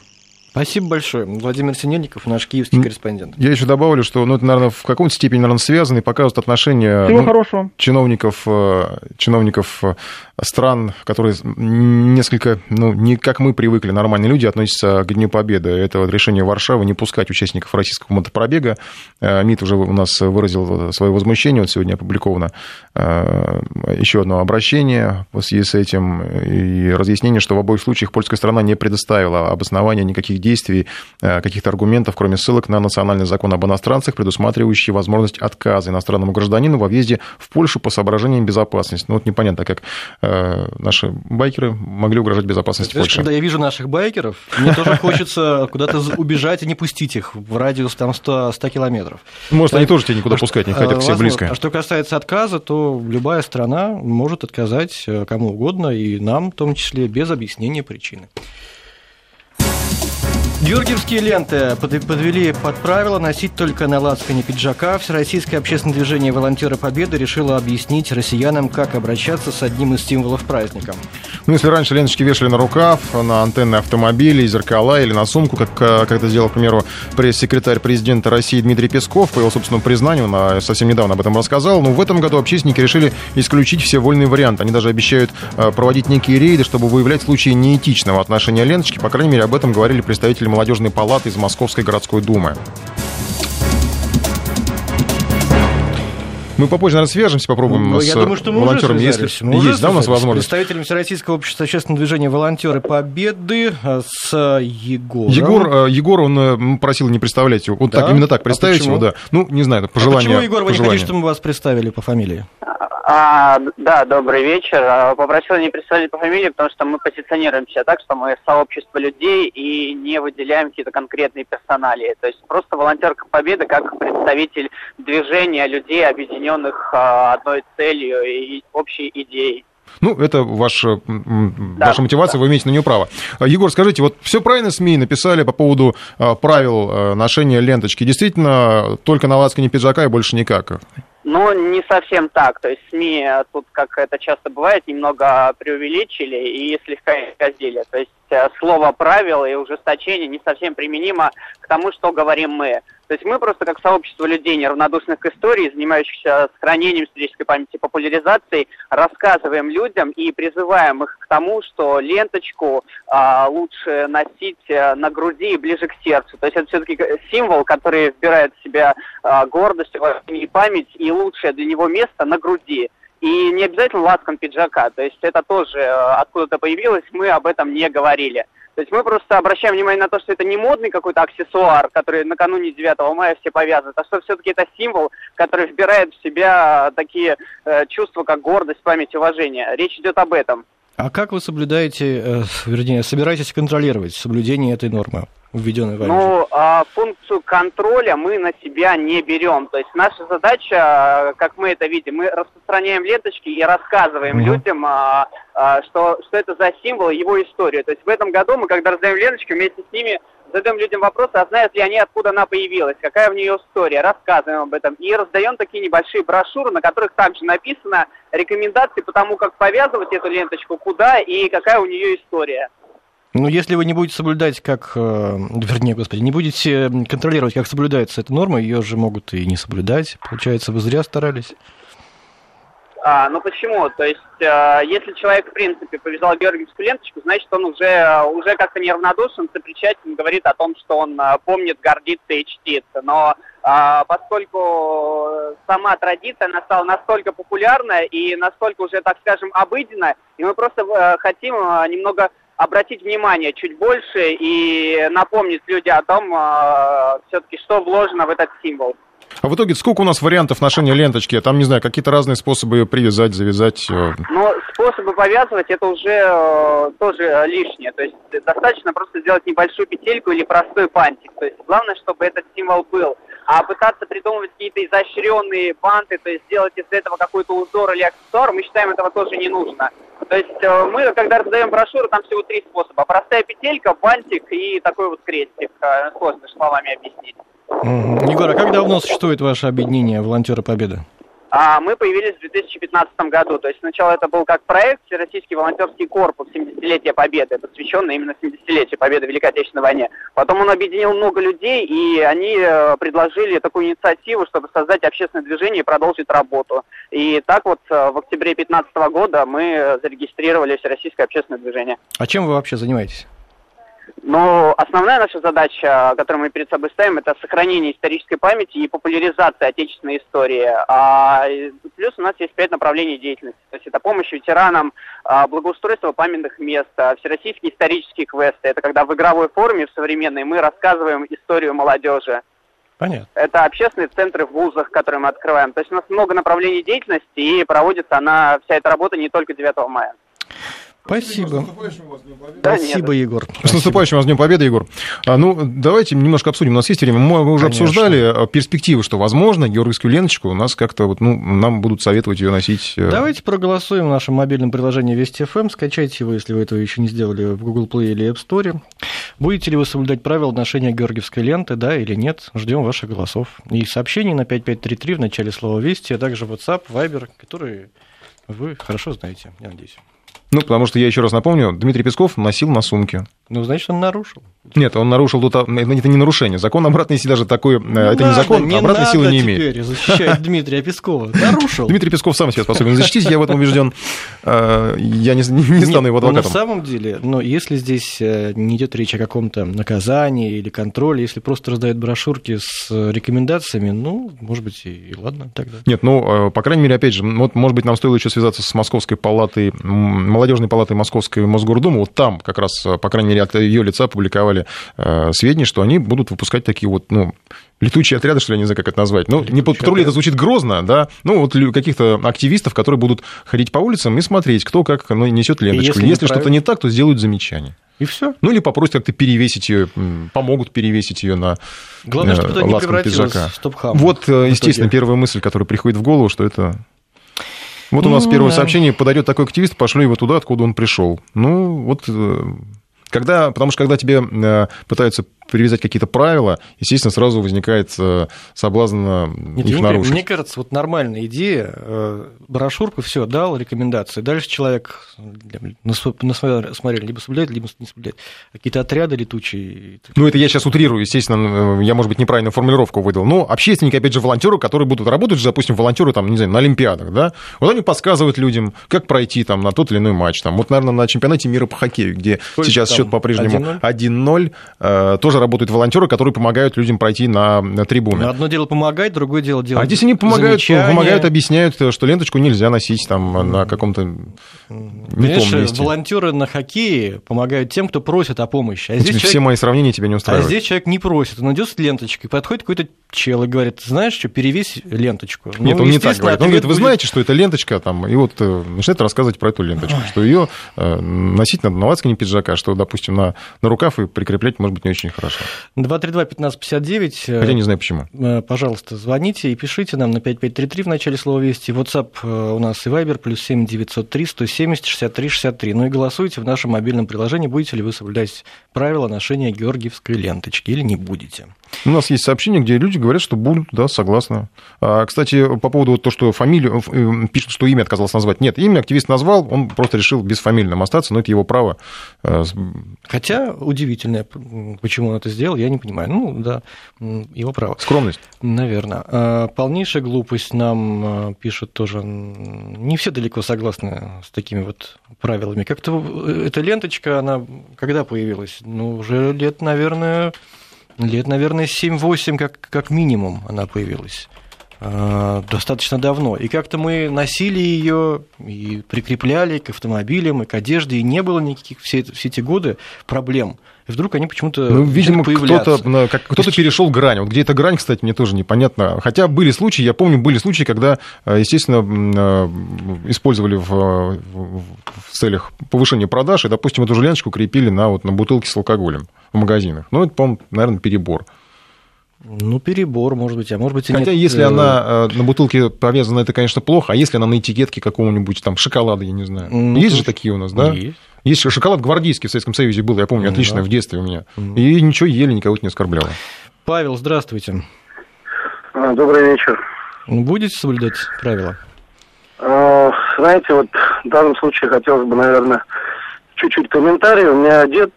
Спасибо большое. Владимир Синельников, наш киевский корреспондент. Я еще добавлю, что ну, это, наверное, в каком-то степени, наверное, связано и показывает отношения Всего ну, хорошего. чиновников, э, чиновников э, стран, которые несколько, ну, не как мы привыкли, нормальные люди относятся к Дню Победы. Это вот решение Варшавы не пускать участников российского мотопробега. Э, МИД уже у нас выразил свое возмущение, вот сегодня опубликовано еще одно обращение в связи с этим и разъяснение, что в обоих случаях польская страна не предоставила обоснования никаких действий, э, каких-то аргументов, кроме ссылок на национальный закон об иностранцах, предусматривающий возможность отказа иностранному гражданину во въезде в Польшу по соображениям безопасности. Ну вот непонятно, как э, наши байкеры могли угрожать безопасности Польши. Когда я вижу наших байкеров, мне тоже хочется куда-то убежать и не пустить их в радиус там 100, 100 километров. Может, они тоже тебя никуда пускать не хотят, все близко. А что касается отказа, то любая страна может отказать э, кому угодно, и нам в том числе без объяснения причины. Георгиевские ленты подвели под правило носить только на лацкане пиджака. Всероссийское общественное движение «Волонтеры Победы» решило объяснить россиянам, как обращаться с одним из символов праздника. Ну, если раньше ленточки вешали на рукав, на антенны автомобилей, зеркала или на сумку, как, как это сделал, к примеру, пресс-секретарь президента России Дмитрий Песков, по его собственному признанию, он совсем недавно об этом рассказал, но в этом году общественники решили исключить все вольные варианты. Они даже обещают э, проводить некие рейды, чтобы выявлять случаи неэтичного отношения ленточки. По крайней мере, об этом говорили представители молодежной палаты из Московской городской думы. Мы попозже, наверное, свяжемся, попробуем ну, с я думаю, что мы волонтерами. Уже Если мы есть, уже да, у нас возможность? Представителем Всероссийского общества общественного движения «Волонтеры Победы» с Егором. Егор, э, Егор он э, просил не представлять его. Вот да? так, именно так, а представить а его, да. Ну, не знаю, пожелание. А почему, Егор, вы не хотите, чтобы мы вас представили по фамилии? А, да, добрый вечер. А, попросил не представлять по фамилии, потому что мы позиционируем себя так, что мы сообщество людей и не выделяем какие-то конкретные персонали. То есть просто волонтерка Победы как представитель движения людей, объединенных а, одной целью и общей идеей. Ну, это ваш, да, ваша мотивация, да. вы имеете на нее право. Егор, скажите, вот все правильно СМИ написали по поводу правил ношения ленточки? Действительно, только на лацкане пиджака и больше никак? Ну, не совсем так. То есть СМИ тут, как это часто бывает, немного преувеличили и слегка исказили. То есть э, слово правил и ужесточение не совсем применимо к тому, что говорим мы. То есть мы просто как сообщество людей, неравнодушных к истории, занимающихся сохранением исторической памяти, популяризацией, рассказываем людям и призываем их к тому, что ленточку а, лучше носить а, на груди ближе к сердцу. То есть это все-таки символ, который вбирает в себя а, гордость, и память, и лучшее для него место на груди. И не обязательно ласком пиджака, то есть это тоже а, откуда-то появилось, мы об этом не говорили. То есть мы просто обращаем внимание на то, что это не модный какой-то аксессуар, который накануне 9 мая все повязывают, а что все-таки это символ, который вбирает в себя такие э, чувства, как гордость, память, уважение. Речь идет об этом. А как вы соблюдаете, э, вернее, собираетесь контролировать соблюдение этой нормы? введенной вами? Ну, а, функцию контроля мы на себя не берем. То есть наша задача, как мы это видим, мы распространяем ленточки и рассказываем mm-hmm. людям, а, что, что это за символ, его историю. То есть в этом году мы, когда раздаем ленточки, вместе с ними задаем людям вопросы, а знают ли они, откуда она появилась, какая в нее история, рассказываем об этом. И раздаем такие небольшие брошюры, на которых также написано рекомендации по тому, как повязывать эту ленточку, куда и какая у нее история. Ну, если вы не будете соблюдать, как, э, вернее, господи, не будете контролировать, как соблюдается эта норма, ее же могут и не соблюдать. Получается, вы зря старались. А, ну почему? То есть, э, если человек, в принципе, повязал георгиевскую ленточку, значит, он уже, уже как-то неравнодушен, сопричастен, говорит о том, что он э, помнит, гордится и чтится. Но э, поскольку сама традиция, она стала настолько популярна и настолько уже, так скажем, обыденна, и мы просто э, хотим э, немного обратить внимание чуть больше и напомнить людям о том, э, все-таки, что вложено в этот символ. А в итоге сколько у нас вариантов ношения ленточки? Там, не знаю, какие-то разные способы ее привязать, завязать? Э? Ну, способы повязывать это уже э, тоже лишнее. То есть достаточно просто сделать небольшую петельку или простой пантик. То есть главное, чтобы этот символ был. А пытаться придумывать какие-то изощренные банты, то есть сделать из этого какой-то узор или аксессуар, мы считаем, этого тоже не нужно. То есть э, мы, когда раздаем брошюру, там всего три способа. Простая петелька, бантик и такой вот крестик. Э, сложно словами объяснить. Егор, а как давно существует ваше объединение «Волонтеры Победы»? А мы появились в 2015 году. То есть сначала это был как проект Всероссийский волонтерский корпус 70-летия Победы, посвященный именно 70-летию Победы в Великой Отечественной войне. Потом он объединил много людей, и они э, предложили такую инициативу, чтобы создать общественное движение и продолжить работу. И так вот э, в октябре 2015 года мы зарегистрировали Всероссийское общественное движение. А чем вы вообще занимаетесь? Но основная наша задача, которую мы перед собой ставим, это сохранение исторической памяти и популяризация отечественной истории. А, плюс у нас есть пять направлений деятельности. То есть это помощь ветеранам, а, благоустройство памятных мест, а, всероссийские исторические квесты. Это когда в игровой форме, в современной, мы рассказываем историю молодежи. Понятно. Это общественные центры в вузах, которые мы открываем. То есть у нас много направлений деятельности, и проводится она, вся эта работа не только 9 мая. Спасибо. Спасибо, Егор. С наступающим вас Днем Победы, Егор. А, ну, давайте немножко обсудим. У нас есть время. Мы уже Конечно. обсуждали а, перспективы, что, возможно, георгиевскую леночку у нас как-то вот, ну, нам будут советовать ее носить. Э, давайте проголосуем в нашем мобильном приложении Вести ФМ. Скачайте его, если вы этого еще не сделали, в Google Play или App Store. Будете ли вы соблюдать правила ношения георгиевской ленты, да или нет? Ждем ваших голосов. И сообщений на 5533 в начале слова Вести, а также WhatsApp, Viber, которые вы хорошо знаете, я надеюсь. Ну, потому что я еще раз напомню, Дмитрий Песков носил на сумке. Ну, значит, он нарушил. Нет, он нарушил тут, это не нарушение. Закон обратной силы даже такой, ну, это надо, не закон, не обратной силы не имеет. теперь защищать Дмитрия Пескова. Нарушил. Дмитрий Песков сам себя способен защитить, я в этом убежден. Э, я не, не стану его адвокатом. На самом деле, но если здесь э, не идет речь о каком-то наказании или контроле, если просто раздают брошюрки с рекомендациями, ну, может быть, и ладно тогда. Нет, ну, э, по крайней мере, опять же, вот, может быть, нам стоило еще связаться с Московской палатой, молодежной палатой Московской Мосгордумы, вот там как раз, по крайней мере, от ее лица публиковали э, сведения, что они будут выпускать такие вот, ну, летучие отряды, что ли, я не знаю, как это назвать. Ну, не под патрули, это звучит грозно, да, ну, вот каких-то активистов, которые будут ходить по улицам и смотреть, кто как ну, несет ленточку. Если, Если что-то не так, то сделают замечание. И все. Ну или попросят как-то перевесить ее, помогут перевесить ее на Главное, чтобы это не превратилось в стоп-хам. Вот, э, естественно, первая мысль, которая приходит в голову, что это вот у нас ну, первое да. сообщение, подойдет такой активист, пошлю его туда, откуда он пришел. Ну, вот э, Когда, потому что когда тебе э, пытаются привязать какие-то правила, естественно, сразу возникает э, соблазн э, Нет, их нарушить. Мне кажется, вот нормальная идея, брошюрку, все, дал рекомендации, дальше человек насмотрел, либо соблюдает, либо не соблюдает. Какие-то отряды летучие. Ну, это я сейчас утрирую, естественно, я, может быть, неправильную формулировку выдал. Но общественники, опять же, волонтеры, которые будут работать, допустим, волонтеры, там, не знаю, на Олимпиадах, да, вот они подсказывают людям, как пройти там на тот или иной матч. Там. Вот, наверное, на чемпионате мира по хоккею, где Сколько сейчас счет по-прежнему 1-0, э, тоже работают волонтеры, которые помогают людям пройти на, трибуны. Но одно дело помогать, другое дело делать А здесь они помогают, помогают, объясняют, что ленточку нельзя носить там на каком-то не том месте. волонтеры на хоккее помогают тем, кто просит о помощи. А здесь Все человек... мои сравнения тебя не устраивают. А здесь человек не просит, он идет с ленточкой, подходит какой-то чел и говорит, знаешь что, перевесь ленточку. Нет, ну, он не так говорит. Он говорит, вы будет... знаете, что это ленточка там, и вот э, начинает рассказывать про эту ленточку, что ее э, носить надо на лацкане пиджака, что, допустим, на, на рукав и прикреплять может быть не очень хорошо. 232-1559. Э, Хотя не знаю почему. Пожалуйста, звоните и пишите нам на 5533 в начале слова «Вести». WhatsApp у нас и Viber, плюс 7 903 170 63 63. Ну и голосуйте в нашем мобильном приложении, будете ли вы соблюдать правила ношения георгиевской ленточки или не будете. У нас есть сообщения, где люди говорят, что будут, да, согласны. А, кстати, по поводу вот то, что фамилию, э, пишут, что имя отказался назвать. Нет, имя активист назвал, он просто решил бесфамильным остаться, но это его право. Э, Хотя удивительно, почему он это сделал, я не понимаю. Ну, да, его право. Скромность. Наверное. А, полнейшая глупость нам э, пишут тоже. Не все далеко согласны с такими вот правилами. Как-то эта ленточка, она когда появилась? Ну, уже лет, наверное, Лет, наверное, 7-8 как, как минимум она появилась достаточно давно. И как-то мы носили ее и прикрепляли к автомобилям и к одежде, и не было никаких все, все эти годы проблем и вдруг они почему-то ну, видимо, кто-то, кто-то перешел грань. Вот где эта грань, кстати, мне тоже непонятно. Хотя были случаи, я помню, были случаи, когда, э, естественно, э, использовали в, в целях повышения продаж, и, допустим, эту же ленточку крепили на, вот, на бутылки с алкоголем в магазинах. Ну, это, по-моему, наверное, перебор. Ну, перебор, может быть, а может быть и Хотя, нет. если э, она на бутылке повязана, это, конечно, плохо, а если она на этикетке какого-нибудь там шоколада, я не знаю. Ну, есть же такие у нас, да? Есть. Есть шоколад гвардейский в Советском Союзе был, я помню, отлично, да. в детстве у меня. И ничего ели, никого не оскорбляло. Павел, здравствуйте. А, добрый вечер. Ну, будете соблюдать правила? А, знаете, вот в данном случае хотелось бы, наверное, чуть-чуть комментарий. У меня дед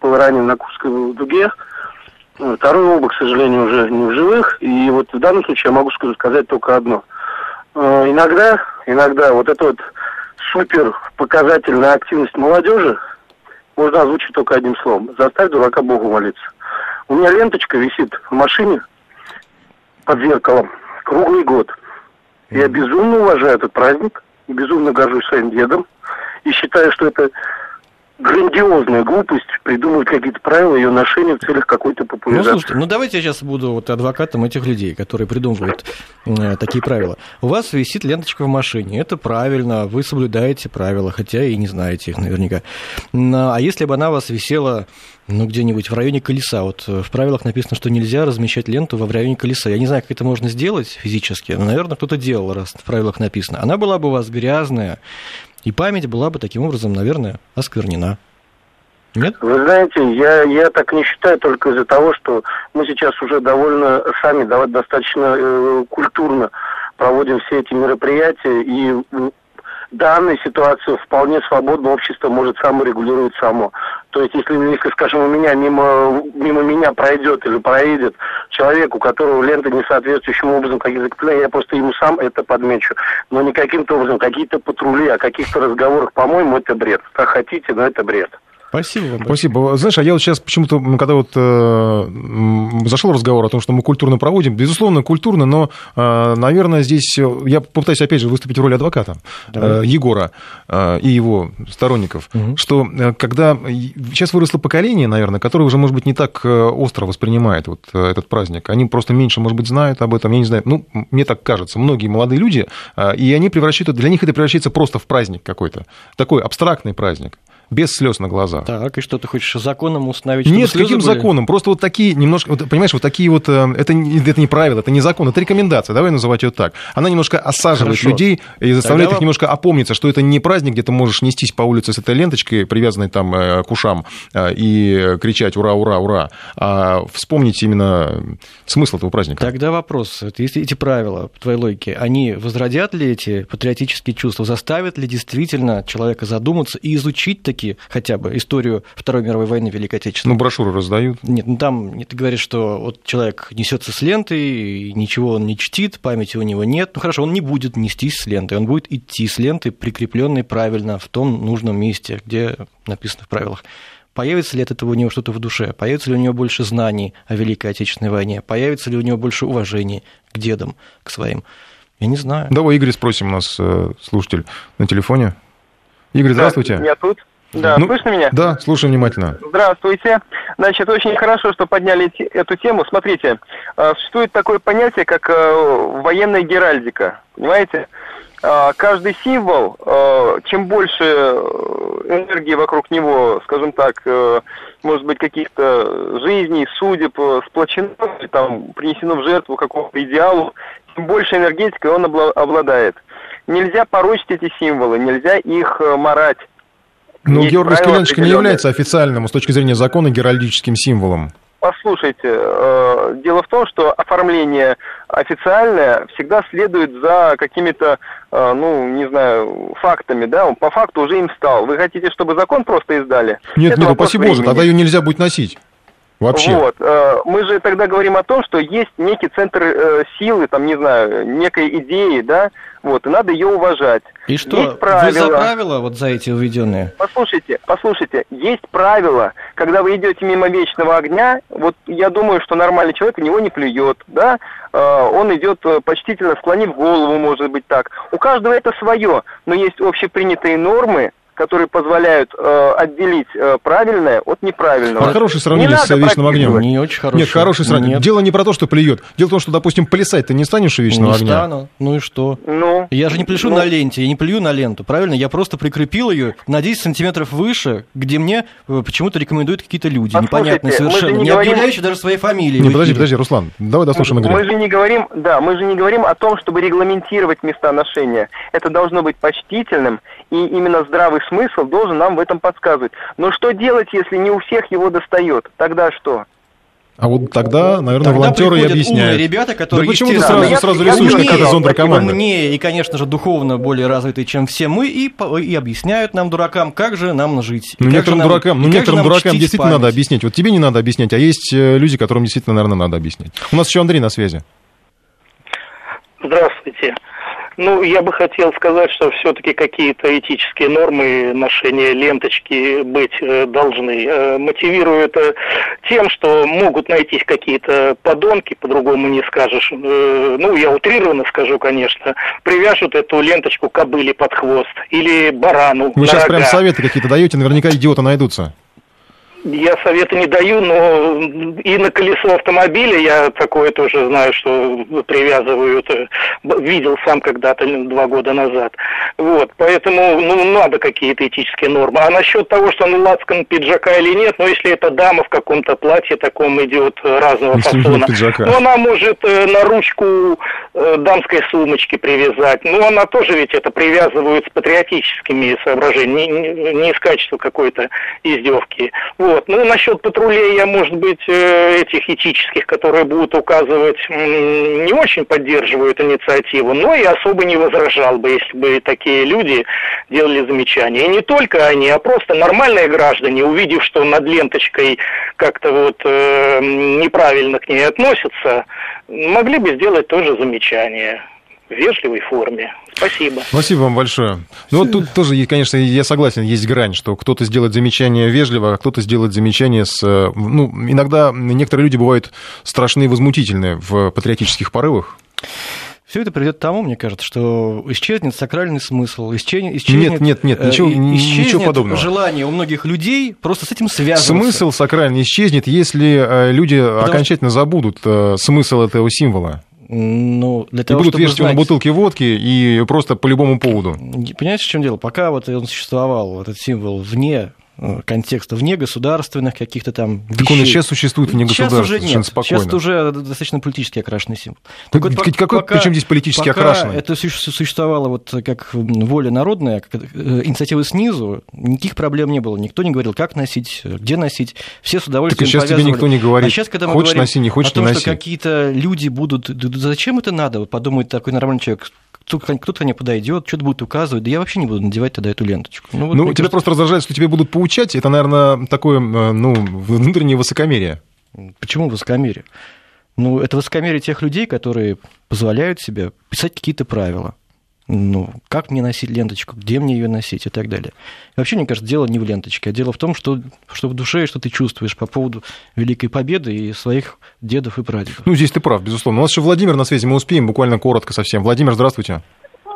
был ранен на Курской дуге. Ну, второй оба, к сожалению, уже не в живых. И вот в данном случае я могу сказать только одно. А, иногда, иногда вот это вот супер показательная активность молодежи можно озвучить только одним словом. Заставь дурака Богу молиться. У меня ленточка висит в машине под зеркалом круглый год. Я безумно уважаю этот праздник, безумно горжусь своим дедом и считаю, что это грандиозная глупость придумывать какие-то правила ее ношения в целях какой-то популяризации. Ну, слушайте, ну давайте я сейчас буду вот адвокатом этих людей, которые придумывают э, такие правила. У вас висит ленточка в машине, это правильно, вы соблюдаете правила, хотя и не знаете их наверняка. А если бы она у вас висела ну, где-нибудь в районе колеса. Вот в правилах написано, что нельзя размещать ленту в районе колеса. Я не знаю, как это можно сделать физически, но, наверное, кто-то делал, раз в правилах написано. Она была бы у вас грязная, и память была бы таким образом, наверное, осквернена. Нет? Вы знаете, я, я так не считаю только из-за того, что мы сейчас уже довольно сами достаточно э, культурно проводим все эти мероприятия, и данной ситуации вполне свободно общество может саморегулировать само. То есть, если, если скажем, у меня мимо, мимо меня пройдет или проедет человек, у которого лента не соответствующим образом какие-то закрепления, я просто ему сам это подмечу. Но не каким-то образом, какие-то патрули о каких-то разговорах, по-моему, это бред. Как хотите, но это бред. Спасибо вам. Спасибо. Знаешь, а я вот сейчас почему-то, когда вот э, зашел разговор о том, что мы культурно проводим, безусловно, культурно, но, э, наверное, здесь я попытаюсь, опять же, выступить в роли адвоката э, Егора э, и его сторонников, угу. что э, когда сейчас выросло поколение, наверное, которое уже, может быть, не так э, остро воспринимает вот э, этот праздник, они просто меньше, может быть, знают об этом, я не знаю, ну, мне так кажется, многие молодые люди, э, и они превращают, для них это превращается просто в праздник какой-то, такой абстрактный праздник. Без слез на глазах. Так, и что ты хочешь законом установить? Нет, каким были? законом? Просто вот такие немножко, вот, понимаешь, вот такие вот, э, это, это не правило, это не закон, это рекомендация, давай называть ее так. Она немножко осаживает Хорошо. людей и заставляет Тогда... их немножко опомниться, что это не праздник, где ты можешь нестись по улице с этой ленточкой, привязанной там э, к ушам, э, и кричать «Ура, ура, ура!», а вспомнить именно смысл этого праздника. Тогда вопрос, если эти правила, по твоей логике, они возродят ли эти патриотические чувства, заставят ли действительно человека задуматься и изучить таки хотя бы историю Второй мировой войны Великой Отечественной. Ну, брошюры раздают. Нет, ну там ты говоришь, что вот человек несется с лентой, ничего он не чтит, памяти у него нет. Ну хорошо, он не будет нестись с лентой, он будет идти с лентой, прикрепленной правильно в том нужном месте, где написано в правилах. Появится ли от этого у него что-то в душе? Появится ли у него больше знаний о Великой Отечественной войне? Появится ли у него больше уважения к дедам, к своим? Я не знаю. Давай, Игорь, спросим у нас э, слушатель на телефоне. Игорь, здравствуйте. Да, я тут. Да, ну, слышно меня? Да, слушаю внимательно. Здравствуйте. Значит, очень хорошо, что подняли эту тему. Смотрите, а, существует такое понятие, как э, военная геральдика. Понимаете? А, каждый символ, э, чем больше э, энергии вокруг него, скажем так, может быть, каких-то жизней, судеб сплочено, там, принесено в жертву какому-то идеалу, тем больше энергетикой он обладает. Нельзя порочить эти символы, нельзя их марать ну, георгиевская ленточка не является официальным с точки зрения закона геральдическим символом. Послушайте, э, дело в том, что оформление официальное всегда следует за какими-то, э, ну, не знаю, фактами, да, он по факту уже им стал. Вы хотите, чтобы закон просто издали? Нет, Это нет, упаси боже, тогда ее нельзя будет носить. Вообще. Вот. Э, мы же тогда говорим о том, что есть некий центр э, силы, там, не знаю, некой идеи, да, вот, и надо ее уважать. И что, есть правила, вы за правила вот за эти уведенные? Послушайте, послушайте, есть правила, когда вы идете мимо вечного огня, вот я думаю, что нормальный человек в него не плюет, да, э, он идет почтительно склонив голову, может быть так. У каждого это свое, но есть общепринятые нормы, которые позволяют э, отделить э, правильное от неправильного. А хорошее сравнение не с вечным огнем. Не очень хорошее. Нет, хорошее сравнение. Нет. Дело не про то, что плюет. Дело в том, что, допустим, плясать ты не станешь у вечного не огня. Не стану. Ну и что? Ну, я же не пляшу ну, на ленте, я не плюю на ленту, правильно? Я просто прикрепил ее на 10 сантиметров выше, где мне э, почему-то рекомендуют какие-то люди, непонятные совершенно, не, не говорим... объявляющие даже своей фамилии. Не, подожди, подожди, Руслан, давай дослушаем Игоря. Мы же не говорим, да, мы же не говорим о том, чтобы регламентировать места ношения. Это должно быть почтительным, и именно здравый смысл должен нам в этом подсказывать. Но что делать, если не у всех его достает? Тогда что? А вот тогда, наверное, тогда волонтеры и объясняют. ребята, которые, да почему ты сразу, я, сразу рисуешь, умнее, как это зондеркоманда? Умнее и, конечно же, духовно более развитые, чем все мы, и, и объясняют нам, дуракам, как же нам жить. Ну, некоторым нам, дуракам, ну, некоторым дуракам действительно память. надо объяснять. Вот тебе не надо объяснять, а есть э, люди, которым действительно, наверное, надо объяснять. У нас еще Андрей на связи. Здравствуйте. Ну, я бы хотел сказать, что все-таки какие-то этические нормы ношения ленточки быть э, должны. Э, мотивирую это тем, что могут найтись какие-то подонки, по-другому не скажешь. Э, ну, я утрированно скажу, конечно. Привяжут эту ленточку кобыле под хвост или барану Вы сейчас рога. прям советы какие-то даете, наверняка идиоты найдутся. Я советы не даю, но и на колесо автомобиля я такое тоже знаю, что привязывают. Видел сам когда-то два года назад. Вот, поэтому ну, надо какие-то этические нормы. А насчет того, что он лацкан пиджака или нет, ну если эта дама в каком-то платье таком идет разного фасона, ну она может э, на ручку э, дамской сумочки привязать. Ну она тоже ведь это привязывают с патриотическими соображениями, не, не из качества какой-то издевки. Вот. Вот. Ну, насчет патрулей я, может быть, э, этих этических, которые будут указывать, не очень поддерживают инициативу, но и особо не возражал бы, если бы такие люди делали замечания. И не только они, а просто нормальные граждане, увидев, что над ленточкой как-то вот э, неправильно к ней относятся, могли бы сделать тоже замечание вежливой форме. Спасибо. Спасибо вам большое. Ну вот тут тоже, конечно, я согласен, есть грань, что кто-то сделает замечание вежливо, а кто-то сделает замечание с... Э, ну, иногда некоторые люди бывают страшные и возмутительные в патриотических порывах. Все это приведет к тому, мне кажется, что исчезнет сакральный смысл, исчезнет... исчезнет нет, нет, нет, ничего, исчезнет ничего подобного. желание у многих людей просто с этим связываться. Смысл сакральный исчезнет, если э, люди Потому... окончательно забудут э, смысл этого символа. Ну, для и того, будут чтобы вешать его знать- на бутылке водки и просто по любому поводу. Понимаете, в чем дело? Пока вот он существовал, этот символ вне э, контекста, вне государственных каких-то там Так он и вещей. сейчас существует вне Сейчас государства, уже нет. спокойно. Сейчас уже достаточно политически окрашенный символ. Так ведь какой- причем здесь политически пока окрашенный? это суще- существовало вот как воля народная, как э, инициатива снизу, никаких проблем не было. Никто не говорил, как носить, где носить. Все с удовольствием Так и сейчас тебе никто не говорит, А сейчас, когда мы хочешь говорим носи, не хочешь, о том, не что какие-то люди будут... да- да Зачем это надо? Вот Подумает такой нормальный человек. Кто-то мне подойдет, что-то будет указывать, да я вообще не буду надевать тогда эту ленточку. вот, Ну, тебя кажется, просто раздражает, что тебе будут поучать. Это, наверное, такое, э, ну, внутреннее высокомерие. Почему высокомерие? Ну, это высокомерие тех людей, которые позволяют себе писать какие-то правила. Ну, как мне носить ленточку, где мне ее носить и так далее. И вообще, мне кажется, дело не в ленточке, а дело в том, что, что в душе, что ты чувствуешь по поводу Великой Победы и своих дедов и прадедов. Ну, здесь ты прав, безусловно. У нас еще Владимир на связи, мы успеем буквально коротко совсем. Владимир, здравствуйте.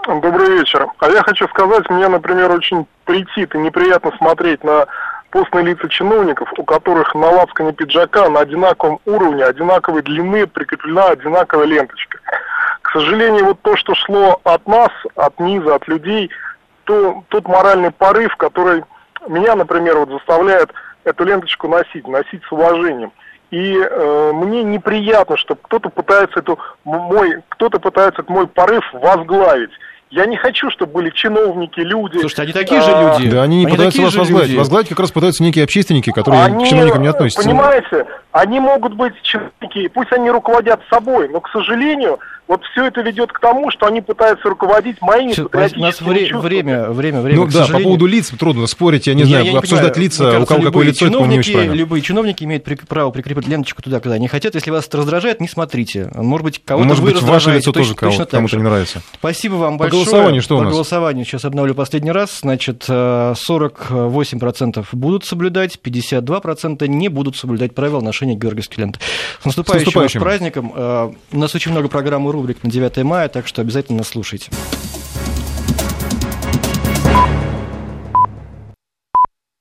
Добрый вечер. А я хочу сказать, мне, например, очень претит и неприятно смотреть на постные лица чиновников, у которых на лацкане пиджака на одинаковом уровне, одинаковой длины прикреплена одинаковая ленточка. К сожалению, вот то, что шло от нас, от низа, от людей, то тот моральный порыв, который меня, например, вот заставляет эту ленточку носить, носить с уважением. И э, мне неприятно, что кто-то пытается эту мой, кто-то пытается этот мой порыв возглавить. Я не хочу, чтобы были чиновники, люди. Слушайте, они такие же а, люди. Да, они не Они пытаются вас возглавить. люди. Возглавить как раз пытаются некие общественники, которые Они, к чиновникам не относятся. Понимаете, они могут быть чиновники, пусть они руководят собой, но, к сожалению, вот все это ведет к тому, что они пытаются руководить моими Всё, У нас вре- чувствами. время, время, время. Ну да, по поводу лиц трудно спорить, я не знаю, обсуждать понимаю. лица, Мне у кажется, кого какое любые лицо, это, не очень правильно. Любые чиновники имеют при- право прикрепить ленточку туда, когда они хотят. Если вас это раздражает, не смотрите. Может быть, кого-то Может вы быть, ваше раздражаете лицо тоже точно, точно кого-то, так кому-то же. не нравится. Спасибо вам По большое. голосованию что у По нас? голосованию сейчас обновлю последний раз. Значит, э, 48% будут соблюдать, 52% не будут соблюдать правила ношения георгиевской ленты. С наступающим, наступающим. вас праздником. Э, У нас очень много программ рубрик на 9 мая, так что обязательно слушайте.